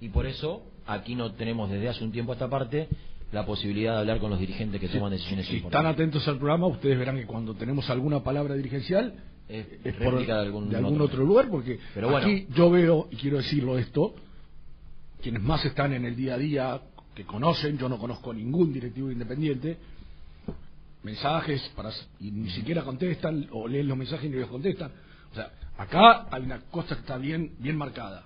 y por eso aquí no tenemos desde hace un tiempo esta parte la posibilidad de hablar con los dirigentes que toman decisiones Si están importantes. atentos al programa, ustedes verán que cuando tenemos alguna palabra dirigencial, es por- de algún algún otro. otro lugar, porque Pero bueno. aquí yo veo, y quiero decirlo esto, quienes más están en el día a día, que conocen, yo no conozco ningún directivo independiente, mensajes para y ni siquiera contestan o leen los mensajes y ni los contestan. O sea, acá hay una cosa que está bien bien marcada.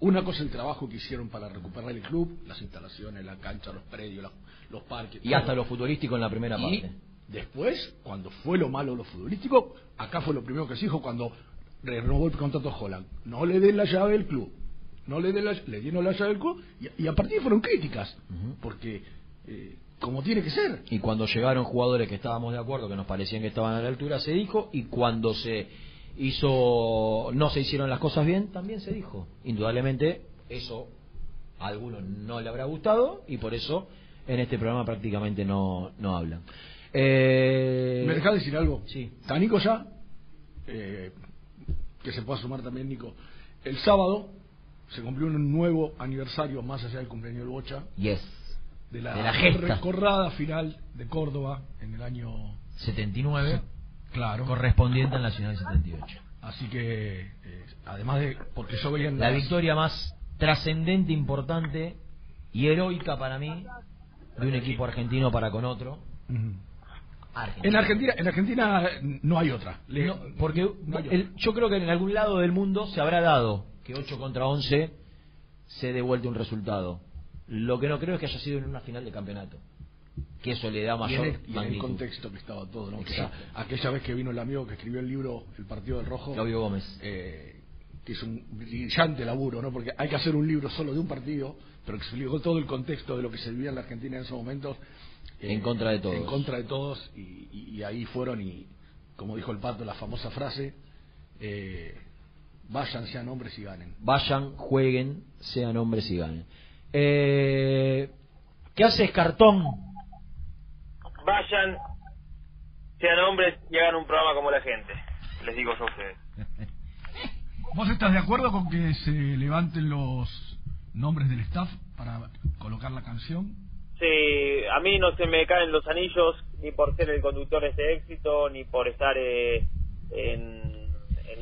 Una cosa el trabajo que hicieron para recuperar el club, las instalaciones, la cancha, los predios, la- los parques. Y todo. hasta lo futbolístico en la primera Y parte. después, cuando fue lo malo lo futbolístico, acá fue lo primero que se dijo cuando renovó el contrato Holland. No le den la llave del club. No le den la, le dieron la llave del club y, y a partir fueron críticas. Porque, eh, como tiene que ser. Y cuando llegaron jugadores que estábamos de acuerdo, que nos parecían que estaban a la altura, se dijo. Y cuando se hizo, no se hicieron las cosas bien, también se dijo. Indudablemente, eso a algunos no le habrá gustado y por eso en este programa prácticamente no, no hablan. Eh, ¿Me dejás decir algo? Sí. ¿Está Nico ya? Eh, que se pueda sumar también Nico. El sábado se cumplió un nuevo aniversario más allá del cumpleaños del Bocha. Yes. De la, De la recorrada final de Córdoba en el año 79. Claro. Correspondiente al Nacional 78. Así que, eh, además de, porque yo veía en La las- victoria más trascendente, importante y heroica para mí de un equipo argentino para con otro. Argentina. En Argentina, en Argentina no hay otra. Le- No, porque no hay el- yo creo que en algún lado del mundo se habrá dado que 8 contra 11 se dé vuelta un resultado. Lo que no creo es que haya sido en una final de campeonato. Que eso le da y en, mayor el, y en el contexto que estaba todo, ¿no? Exacto. era aquella vez que vino el amigo que escribió el libro El Partido del Rojo. Claudio Gómez. eh, que es un brillante laburo, ¿no? Porque hay que hacer un libro solo de un partido, pero que explicó todo el contexto de lo que se vivía en la Argentina en esos momentos. eh, En contra de todos. En contra de todos, y, y- y ahí fueron, y como dijo el pato, la famosa frase, eh, vayan, sean hombres y ganen. Vayan, jueguen, sean hombres y ganen. Eh, ¿Qué haces, cartón? Vayan, sean hombres y hagan un programa como la gente. Les digo yo a ustedes. ¿Vos estás de acuerdo con que se levanten los nombres del staff para colocar la canción? Sí, a mí no se me caen los anillos ni por ser el conductor de este éxito, ni por estar eh, en, en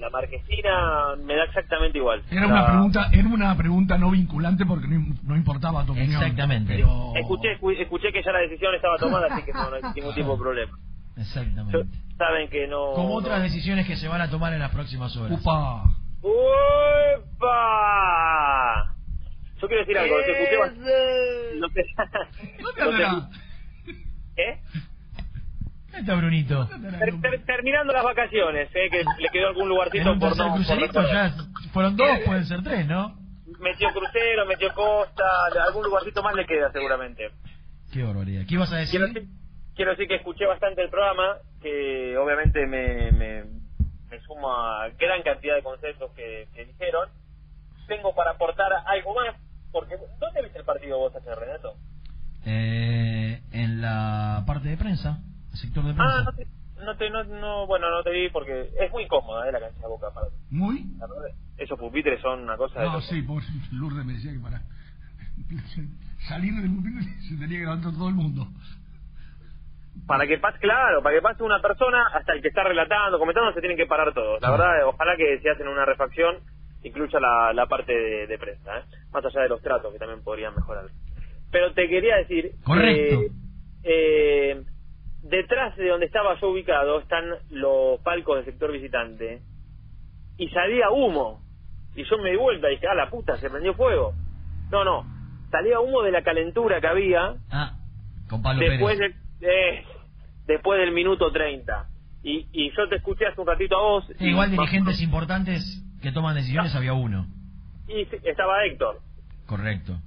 la marquesina, me da exactamente igual. Era una pregunta, era una pregunta no vinculante porque no, no importaba tu opinión. Exactamente. Pero- Escuché, escu- escuché que ya la decisión estaba tomada, así que no, no hay ningún tipo de problema. Exactamente. Saben que no... Como no- otras decisiones que se van a tomar en las próximas horas. Upa. ¡Uepa! Yo quiero decir algo, te escuché bastante... No no te- ¿Eh? ¿Dónde está Brunito? Ter- ter- terminando las vacaciones, ¿eh? que le quedó algún lugarcito por no... por crucerito recordar. ya fueron dos, pueden ser tres, ¿no? Metió crucero, metió costa, algún lugarcito más le queda seguramente. Qué barbaridad. ¿Qué ibas a decir? Quiero decir, quiero decir que escuché bastante el programa, que obviamente me, me, me sumo a gran cantidad de conceptos que, que dijeron. Tengo para aportar algo más, porque ¿dónde viste el partido vos ayer, Renato? Eh, en la parte de prensa, sector de Ah, prensa. no te, no te, no, no, bueno, no te vi porque es muy incómoda, ¿eh? La cancha de Boca para ¿Muy? Esos pupitres son una cosa de No, loco. sí, por Lourdes me decía que para salir del pupitre se tenía que levantar todo el mundo. Para que pase, claro, para que pase una persona, hasta el que está relatando, comentando, se tienen que parar todos. La verdad, eh, ojalá que si hacen una refacción, incluya la, la parte de, de prensa, ¿eh? más allá de los tratos que también podrían mejorar. pero te quería decir... Correcto. que, eh, detrás de donde estaba yo ubicado están los palcos del sector visitante y salía humo. Y yo me di vuelta y dije, ah, la puta, se prendió fuego. No, no, salía humo de la calentura que había Ah, con Pablo después, Pérez. de- eh, después del minuto 30. Y, y yo te escuché hace un ratito a vos. Sí, igual dirigentes importantes que toman decisiones había uno. Y estaba Héctor. Correcto.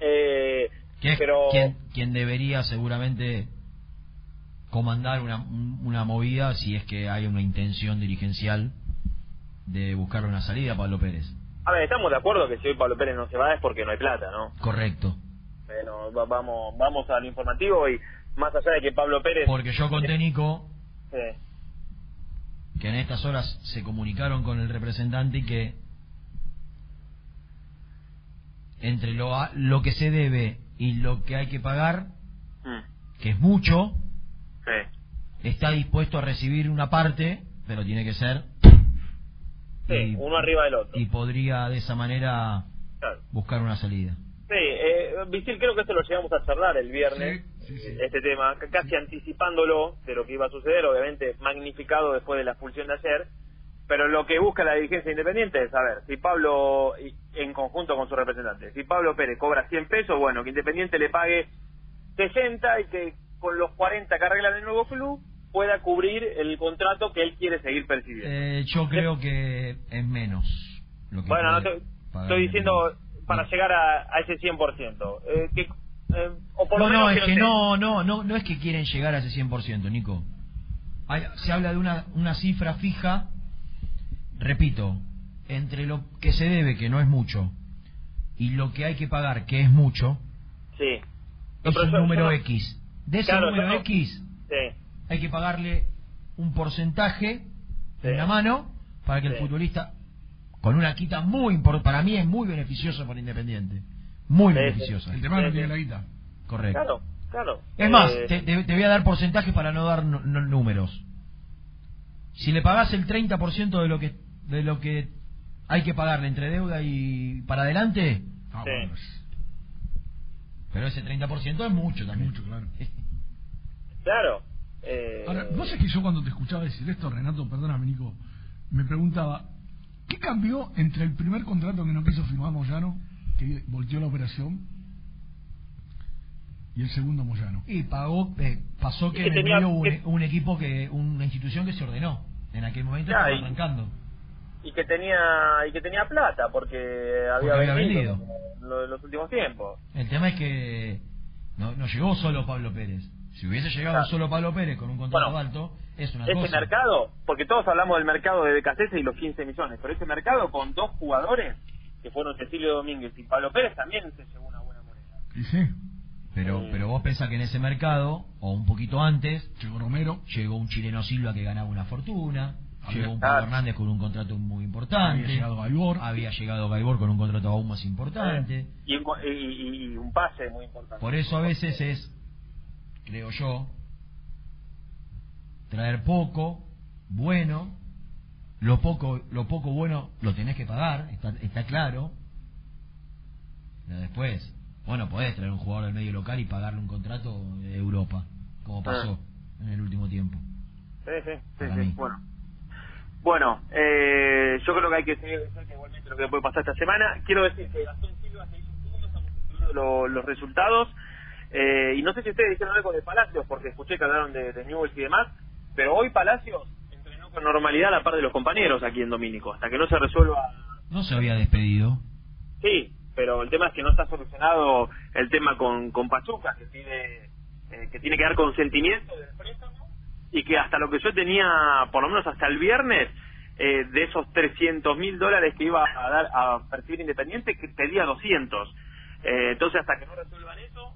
Eh, Que es pero quien, quien debería seguramente comandar una, un- una movida si es que hay una intención dirigencial de buscar una salida a Pablo Pérez. A ver, estamos de acuerdo que si hoy Pablo Pérez no se va es porque no hay plata, ¿no? Correcto. Bueno, va- vamos, vamos al informativo y más allá de que Pablo Pérez... Porque yo conté, Nico, Sí. que en estas horas se comunicaron con el representante y que entre lo, lo que se debe y lo que hay que pagar, Mm, que es mucho, sí. está dispuesto a recibir una parte, pero tiene que ser Sí, uno arriba del otro. y podría de esa manera Claro. buscar una salida. Sí, eh, Visil, creo que esto lo llegamos a charlar el viernes, este tema, casi anticipándolo de lo que iba a suceder, obviamente magnificado después de la expulsión de ayer, pero lo que busca la dirigencia independiente es saber si Pablo, y- en conjunto con su representante, si Pablo Pérez cobra 100 pesos, bueno, que Independiente le pague 60 y que con los 40 que arreglan el nuevo club pueda cubrir el contrato que él quiere seguir percibiendo. Eh, yo creo que es menos. Lo que Bueno, no te- estoy diciendo para llegar a, a ese 100%. Eh, que, eh, o por lo no, menos no, es que no, no, no, no es que quieren llegar a ese 100%, Nico. Hay- se habla de una, una cifra fija, repito, entre lo que se debe, que no es mucho, y lo que hay que pagar, que es mucho, Sí. Es un número X. De ese Claro, número yo no- X Sí. hay que pagarle un porcentaje en la mano para que el Sí. futbolista, con una quita muy importante, para mí es muy beneficioso para Independiente. Muy Sí, sí. beneficioso. El tema no Sí, tiene sí. la guita. Correcto. Claro, claro. Es más, Eh, te, te- te voy a dar porcentajes para no dar números. Si le pagás el 30% de lo que de lo que hay que pagarle entre deuda y para adelante, pero ese 30% es mucho también. Mucho, claro. Claro. Eh, Ahora, vos es que yo cuando te escuchaba decir esto, Renato, perdóname, Nico, me preguntaba, ¿qué cambió entre el primer contrato que no quiso firmar Moyano, que volteó la operación, y el segundo Moyano? Y pagó, eh, pasó que que en el tenía- medio un, que- un equipo que, una institución que se ordenó. En aquel momento Ya, estaba y- arrancando. Y que tenía y que tenía plata porque había, Porque había vendido, en los últimos tiempos. El tema es que no, no llegó solo Pablo Pérez. Si hubiese llegado Claro. solo Pablo Pérez con un contrato Bueno, alto, es una Ese cosa. mercado, porque todos hablamos del mercado de BKC y los 15 millones, pero ese mercado con dos jugadores, que fueron Cecilio Domínguez y Pablo Pérez, también se llevó una buena moneda. Y sí, Pero, pero vos pensás que en ese mercado, o un poquito antes, llegó Romero, llegó un chileno Silva que ganaba una fortuna, llegó un Ah. Pablo Hernández con un contrato muy importante, Había llegado Gaibor. había llegado Gaibor con un contrato aún más importante. Y, un- y- y- y un pase muy importante. Por eso a veces es, creo yo, traer poco, bueno, lo poco, lo poco bueno lo tenés que pagar, está, está claro. Pero después, bueno, podés traer un jugador del medio local y pagarle un contrato de Europa, como pasó en el último tiempo. Sí, sí, sí, sí. Bueno, bueno eh, yo creo que hay que seguir de cerca igualmente lo que puede pasar esta semana. Quiero decir que Gastón Silva se hizo segundo, estamos estudiando lo- los resultados. Eh, y no sé si ustedes dijeron algo de Palacios, porque escuché que hablaron de, de Newell's y demás, pero hoy Palacios entrenó con normalidad a la par de los compañeros aquí en Domínico, hasta que no se resuelva. No se había despedido. Sí, pero el tema es que no está solucionado el tema con, con Pachuca, que tiene, eh, que tiene que dar consentimiento del préstamo y que hasta lo que yo tenía, por lo menos hasta el viernes, eh, de esos 300 mil dólares que iba a dar a percibir Independiente, que pedía 200. Eh, entonces, hasta que no resuelvan eso,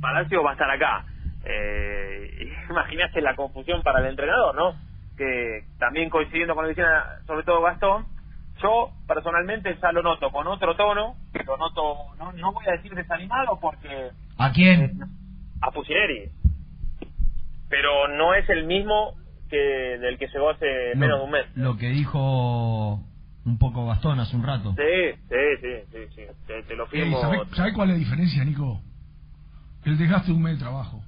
Palacio va a estar acá. Eh, imagínate la confusión para el entrenador, ¿no? Que también coincidiendo con lo que decía, sobre todo Gastón, yo personalmente ya lo noto con otro tono, lo noto, no, no voy a decir desanimado porque ¿A quién? a Pusineri, pero no es el mismo que del que llegó hace menos de un mes. Lo que dijo un poco Gastón hace un rato. Sí, sí, sí, sí, sí, te, te lo firmo. ¿sabe, sabe cuál es la diferencia, Nico? El desgaste de un mes de trabajo.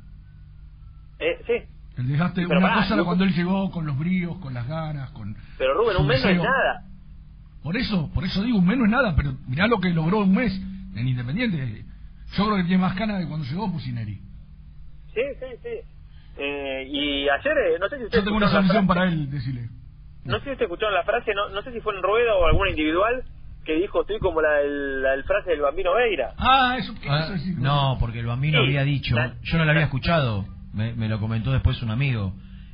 Eh, sí. El desgaste, Pero una cosa era cuando él llegó con los bríos, con las ganas, con... Pero Rubén, un mes no es nada. Por eso, por eso digo, un mes no es nada, pero mirá lo que logró un mes en Independiente. Yo creo que tiene más ganas de cuando llegó Pusineri. Sí, sí, sí. Eh, y ayer, eh, no sé si usted Yo tengo una escucharon la solución frase- para él, decirle. No sé si usted escucharon la frase, no, no sé si fue en rueda o alguna individual, que dijo, estoy como la, del- la del frase del bambino Veira. Ah, eso, Ah, no, porque el bambino Sí, había dicho, la- yo no lo había escuchado, me, me lo comentó después un amigo.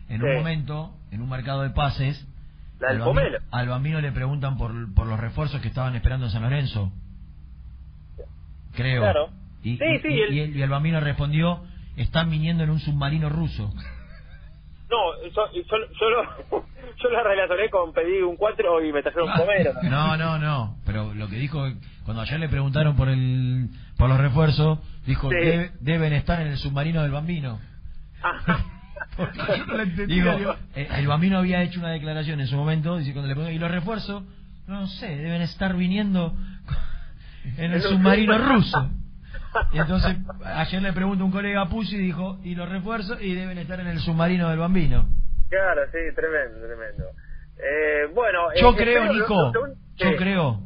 En un momento, en un mercado de pases, La del al, bambino, al bambino le preguntan por, por los refuerzos que estaban esperando en San Lorenzo. Creo. Claro. Y, Sí, y- sí, y- el- y el, y el bambino respondió, están viniendo en un submarino ruso. No, yo, yo, yo, lo, yo lo relacioné con pedí un 4 y me trajeron un pomelo. No, no, no. Pero lo que dijo, cuando ayer le preguntaron por el por los refuerzos, dijo, Sí. "Debe- deben estar en el submarino del bambino. Digo, digo. eh, el bambino había hecho una declaración en su momento, dice cuando le preguntan, ¿y los refuerzos? No sé, deben estar viniendo en el submarino ruso. Y entonces, ayer le pregunta un colega Pusi y dijo, ¿y los refuerzos? Y deben estar en el submarino del bambino. Claro, sí, tremendo, tremendo. Eh, bueno, Yo eh, creo, espero- Nico, lo- lo- yo creo,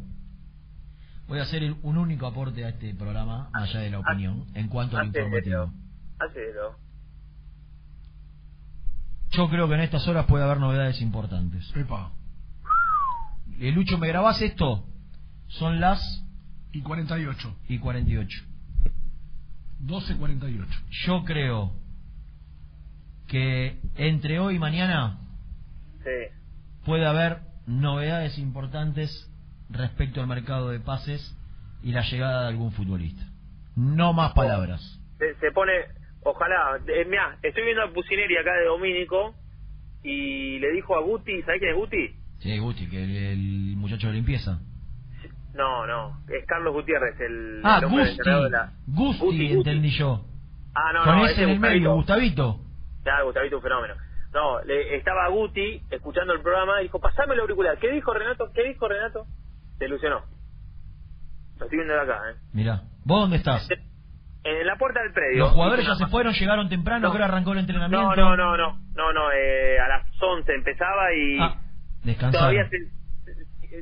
voy a hacer un único aporte a este programa, más allá de la opinión, en cuanto al informativo. Hacelo. Yo creo que en estas horas puede haber novedades importantes. Epa. Eh, Lucho, ¿me grabás esto? Son las Y 48. y 48. 12.48. Yo creo que entre hoy y mañana Sí. puede haber novedades importantes respecto al mercado de pases y la llegada de algún futbolista. No más palabras. Se, se pone, ojalá, eh, mirá, estoy viendo a Pusineri acá de Domínico y le dijo a Guti, ¿sabés quién es Guti? Sí, Guti, que el, el muchacho de limpieza. No, no, es Carlos Gutiérrez, el, Ah, el hombre Gusti. encargado de la... Gusti, entendí yo. Ah, no, Con no, ese ese en el medio, Gustavito. Ya, Gustavito, un fenómeno. No, le, estaba Guti escuchando el programa y dijo, pasame el auricular. ¿Qué dijo Renato? ¿Qué dijo Renato? Se ilusionó. Lo estoy viendo de acá, ¿eh? Mirá, ¿vos dónde estás? En la puerta del predio. Los jugadores ya se fueron, llegaron temprano, No. arrancó el entrenamiento. No, no, no, no, no, no, eh, a las 11 empezaba y Ah, todavía se...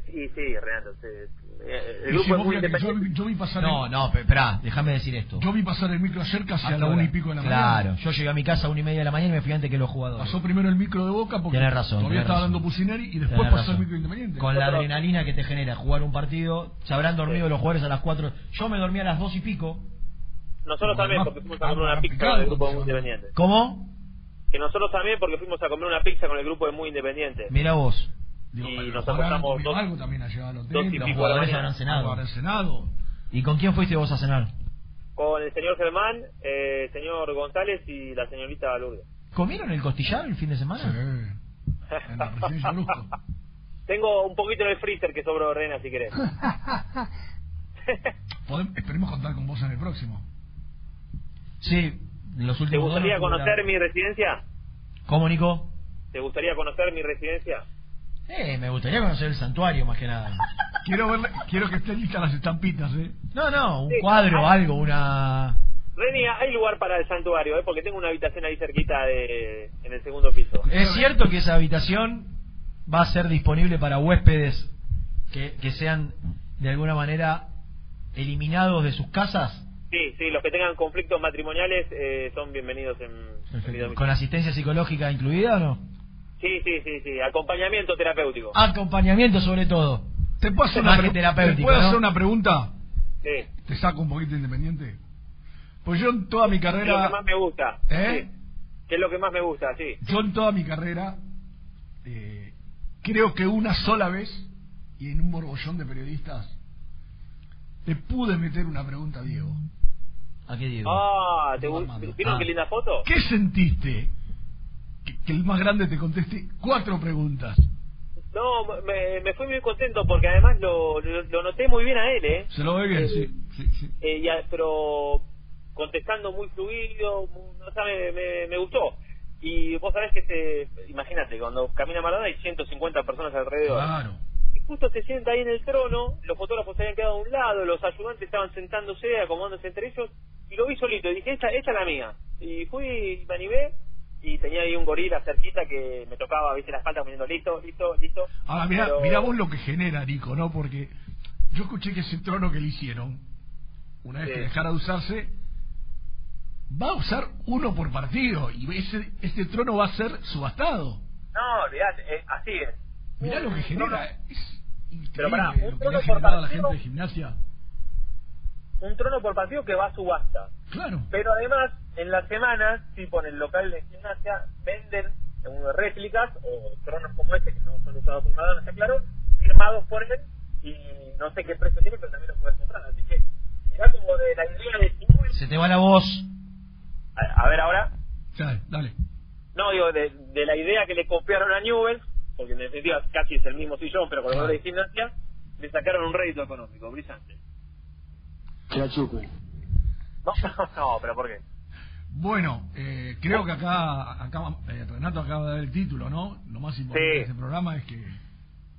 Sí, sí, Renato, se- el Y si grupo es muy que yo, vi pasar No, el, no, pe- esperá, déjame decir esto. yo vi pasar el micro ayer casi a la una y pico de la Claro, mañana. yo llegué a mi casa a una y media de la mañana y me fui antes que los jugadores. Pasó primero el micro de Boca porque Tenés razón, todavía tenés estaba razón. dando Pusineri y después Tenés pasó razón. el micro Independiente. Con la adrenalina que te genera jugar un partido, se habrán dormido los jugadores a las 4. Yo me dormí a las 2 y pico. Nosotros también, porque fuimos a comer una pizza picado con el grupo Muy. Independiente. ¿Cómo? Que nosotros también, porque fuimos a comer una pizza con el grupo de Muy Independiente. Mira vos. Digo, y nos acostamos dos- algo también ha llegado al hotel. dos y los jugadores habrán cenado. Cenado. ¿Y con quién fuiste vos a cenar? Con el señor Germán, eh, el señor González y la señorita Lourdes. ¿Comieron el costillar el fin de semana? Sí. En la presidencia. Tengo un poquito en el freezer que sobró Rena, si querés. Podem- esperemos contar con vos en el próximo. Sí, los ¿Te últimos dos gustaría conocer la- mi residencia? ¿Cómo, Nico? ¿Te gustaría conocer mi residencia? Eh, me gustaría conocer el santuario más que nada. Quiero ver, quiero que estén listas las estampitas, ¿eh? No, no, un Sí. cuadro, algo, una... Reni, hay lugar para el santuario, ¿eh? porque tengo una habitación ahí cerquita de, en el segundo piso. Es cierto que esa habitación va a ser disponible para huéspedes que, que sean de alguna manera eliminados de sus casas Sí, sí, los que tengan conflictos matrimoniales eh, son bienvenidos en, con asistencia psicológica incluida o no? Sí, sí, sí, sí, acompañamiento terapéutico. Acompañamiento sobre todo. ¿Te puedo hacer, una, que pre- terapéutico, ¿te puedo ¿no? hacer una pregunta? Sí, Te saco un poquito independiente. Pues yo en toda mi ¿qué es lo que carrera, más me gusta? ¿Eh? Sí. ¿Qué es lo que más me gusta? Sí. yo en toda mi carrera, eh, creo que una sola vez, y en un borbollón de periodistas, le pude meter una pregunta a Diego. ¿A qué digo? Ah, ¿te Diego. ¿vieron Ah. qué linda foto? ¿Qué sentiste? Que, que el más grande te conteste cuatro preguntas. No, me, me fui muy contento porque además lo, lo, lo noté muy bien a él, ¿eh? Se lo ve bien, Eh, sí. sí, sí. Eh, pero contestando muy fluido, no sabe, me, me gustó. Y vos sabés que se, imagínate, cuando camina Maradona hay 150 personas alrededor. Claro. Y justo se sienta ahí en el trono, los fotógrafos se habían quedado a un lado, los ayudantes estaban sentándose, acomodándose entre ellos, y lo vi solito y dije, esta, esta es la mía. Y fui y me animé y tenía ahí un gorila cerquita que me tocaba, viste, la espalda poniendo listo, listo, listo. Ahora, mira, Pero- mira vos lo que genera, Nico, ¿no? Porque yo escuché que ese trono que le hicieron, una vez Sí. que dejara de usarse, va a usar uno por partido y ese, este trono va a ser subastado. No, olvidate, eh, así es. Mirá lo que genera, es increíble Pero pará, un lo que le trono por a la partido- gente de gimnasia. Un trono por partido que va a subasta. Claro. Pero además, en las semanas, tipo en el local de gimnasia, venden réplicas o tronos como este, que no son usados por no está claro, firmados por él y no sé qué precio tiene, pero también lo puedes comprar. Así que, mirá como de la idea de Se te va la voz. A, a ver ahora. Dale, dale. No, digo, de, de la idea que le copiaron a Newell, porque en definitiva casi es el mismo sillón, pero con los de gimnasia, le sacaron un rédito económico, brillante. Que la chupen. No, no, pero ¿por qué? Bueno, eh, creo que acá, acá eh, Renato acaba de dar el título, ¿no? Lo más importante Sí. de este programa es que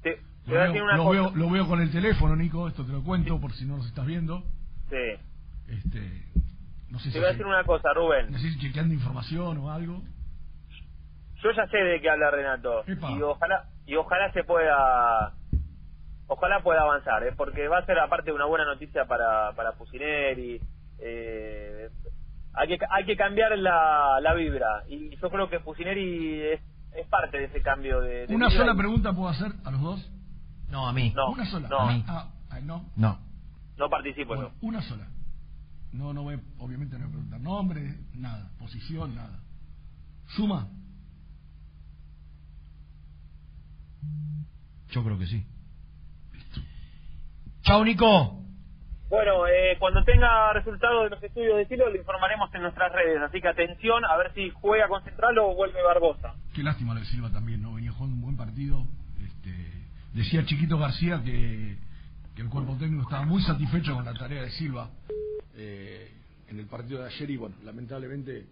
Te, te lo voy a veo, decir una lo cosa. veo- lo veo con el teléfono, Nico, esto te lo cuento por si no nos estás viendo. Sí. Este, no sé Te si, voy a decir una cosa, Rubén. no sé si chequeando información o algo. Yo ya sé de qué habla Renato Epa. y ojalá y ojalá se pueda ojalá pueda avanzar, ¿eh? porque va a ser aparte una buena noticia para para Pusineri. Eh, hay que hay que cambiar la, la vibra y yo creo que Pusineri es, es parte de ese cambio de, de Una vibra sola y- pregunta puedo hacer a los dos. No, a mí. No, Una sola. no. A mí. Ah, ah, no. No. No participo Bueno, yo. una sola. No, no voy, obviamente no voy a preguntar nombre, nada, posición, nada. Suma. Yo creo que sí. Chau, Nico. Bueno, eh, cuando tenga resultados de los estudios de Silo lo informaremos en nuestras redes, así que atención a ver si juega con Central o vuelve Barbosa. Qué lástima lo de Silva también, ¿no? Venía jugando un buen partido. Este, decía Chiquito García que, que el cuerpo técnico estaba muy satisfecho con la tarea de Silva eh, en el partido de ayer y, bueno, lamentablemente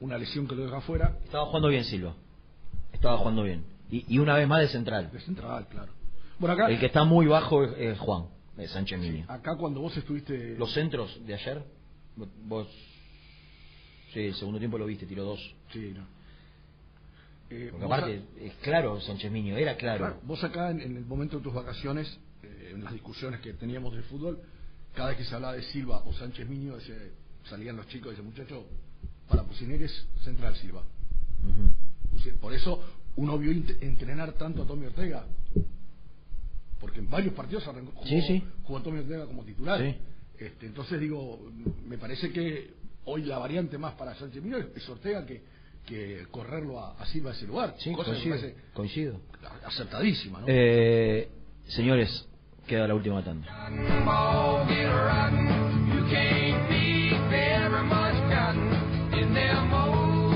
una lesión que lo deja fuera. Estaba jugando bien Silva. Estaba jugando bien. Y, y una vez más de central. De central, claro. Bueno, acá, El que está muy bajo es, es Juan, de Sánchez Miño. acá cuando vos estuviste... Los centros de ayer, vos... Sí, el segundo tiempo lo viste, tiró dos. Sí, no. Eh, Porque aparte, es claro Sánchez Miño, era claro. Claro, vos acá en, en el momento de tus vacaciones, eh, en las discusiones que teníamos de fútbol, cada vez que se hablaba de Silva o Sánchez Miño, ese- salían los chicos y decían, muchacho, para Pusineri es central Silva. Por eso uno vio entrenar tanto a Tommy Ortega. Porque en varios partidos arrancó, jugó, Sí, sí. jugó Tommy Ortega como titular. Sí. Este, entonces digo, me parece que hoy la variante más para Sánchez Miño es, Ortega que, que correrlo a, a Silva a ese lugar. Sí, Cosa que me coincido, parece coincido. acertadísima, ¿no? Eh, señores, queda la última tanda.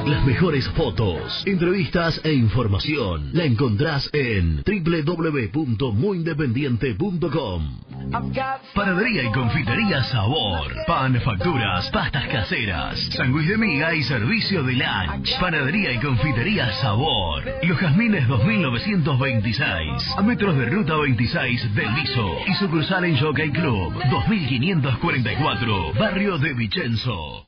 Las mejores fotos, entrevistas e información la encontrás en www.muyindependiente.com. Panadería y confitería Sabor. Pan, facturas, pastas caseras, sándwich de miga y servicio de lunch. Panadería y confitería Sabor. Los Jazmines 2926. A metros de ruta 26 del Viso. Y sucursal en Jockey Club 2544. Barrio de Vicenzo.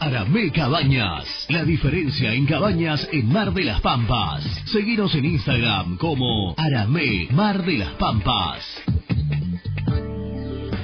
Aramé Cabañas. La diferencia en cabañas en Mar de las Pampas. Seguinos en Instagram como Aramé Mar de las Pampas.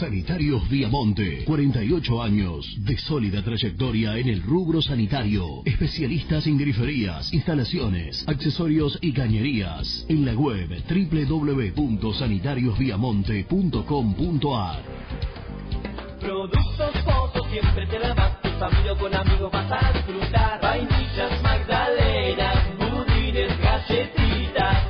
Sanitarios Viamonte, 48 años de sólida trayectoria en el rubro sanitario. Especialistas en griferías, instalaciones, accesorios y cañerías. En la web www.sanitariosviamonte.com.ar Productos Foto siempre te más. Tu familia con amigos vas a disfrutar. Vainillas, magdalenas, budines, galletitas.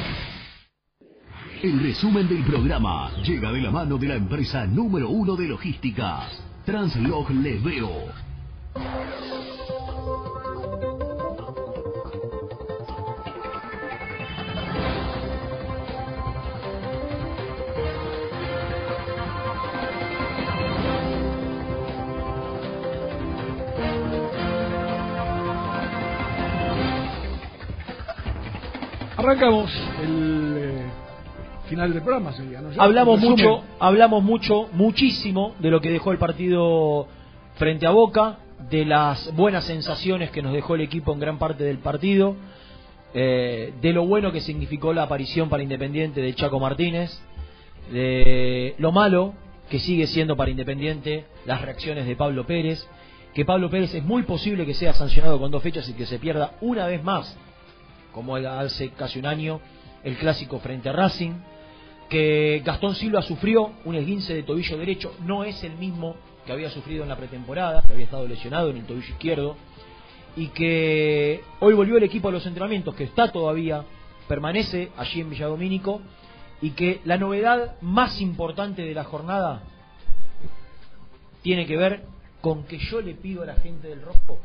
El resumen del programa llega de la mano de la empresa número uno de logística, Translog Leveo. Arrancamos el final del programa, sería, Hablamos mucho, hablamos mucho, muchísimo de lo que dejó el partido frente a Boca, de las buenas sensaciones que nos dejó el equipo en gran parte del partido, eh, de lo bueno que significó la aparición para Independiente de Chaco Martínez, de lo malo que sigue siendo para Independiente las reacciones de Pablo Pérez, que Pablo Pérez es muy posible que sea sancionado con dos fechas y que se pierda una vez más, como hace casi un año, el clásico frente a Racing, que Gastón Silva sufrió un esguince de tobillo derecho, no es el mismo que había sufrido en la pretemporada, que había estado lesionado en el tobillo izquierdo, y que hoy volvió el equipo a los entrenamientos, que está todavía, permanece allí en Villadomínico, y que la novedad más importante de la jornada tiene que ver con que yo le pido a la gente del Rojo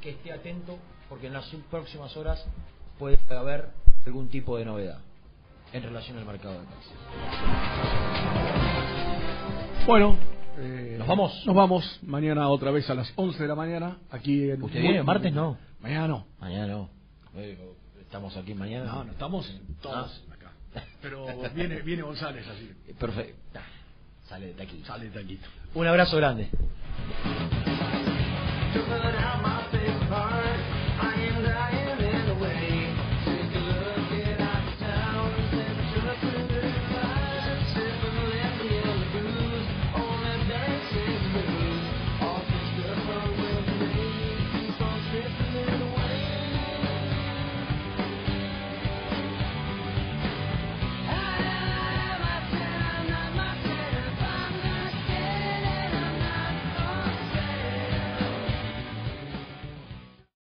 que esté atento, porque en las próximas horas puede haber algún tipo de novedad en relación al mercado de taxi. Bueno, eh, ¿Nos vamos? Nos vamos mañana otra vez a las 11 de la mañana aquí en ¿Usted viene? ¿Martes no? Mañana no. Mañana no. Eh, Estamos aquí mañana. No, no estamos todos acá. Pero viene viene González así. Perfecto. Sale de aquí. Sale de aquí. Un abrazo grande.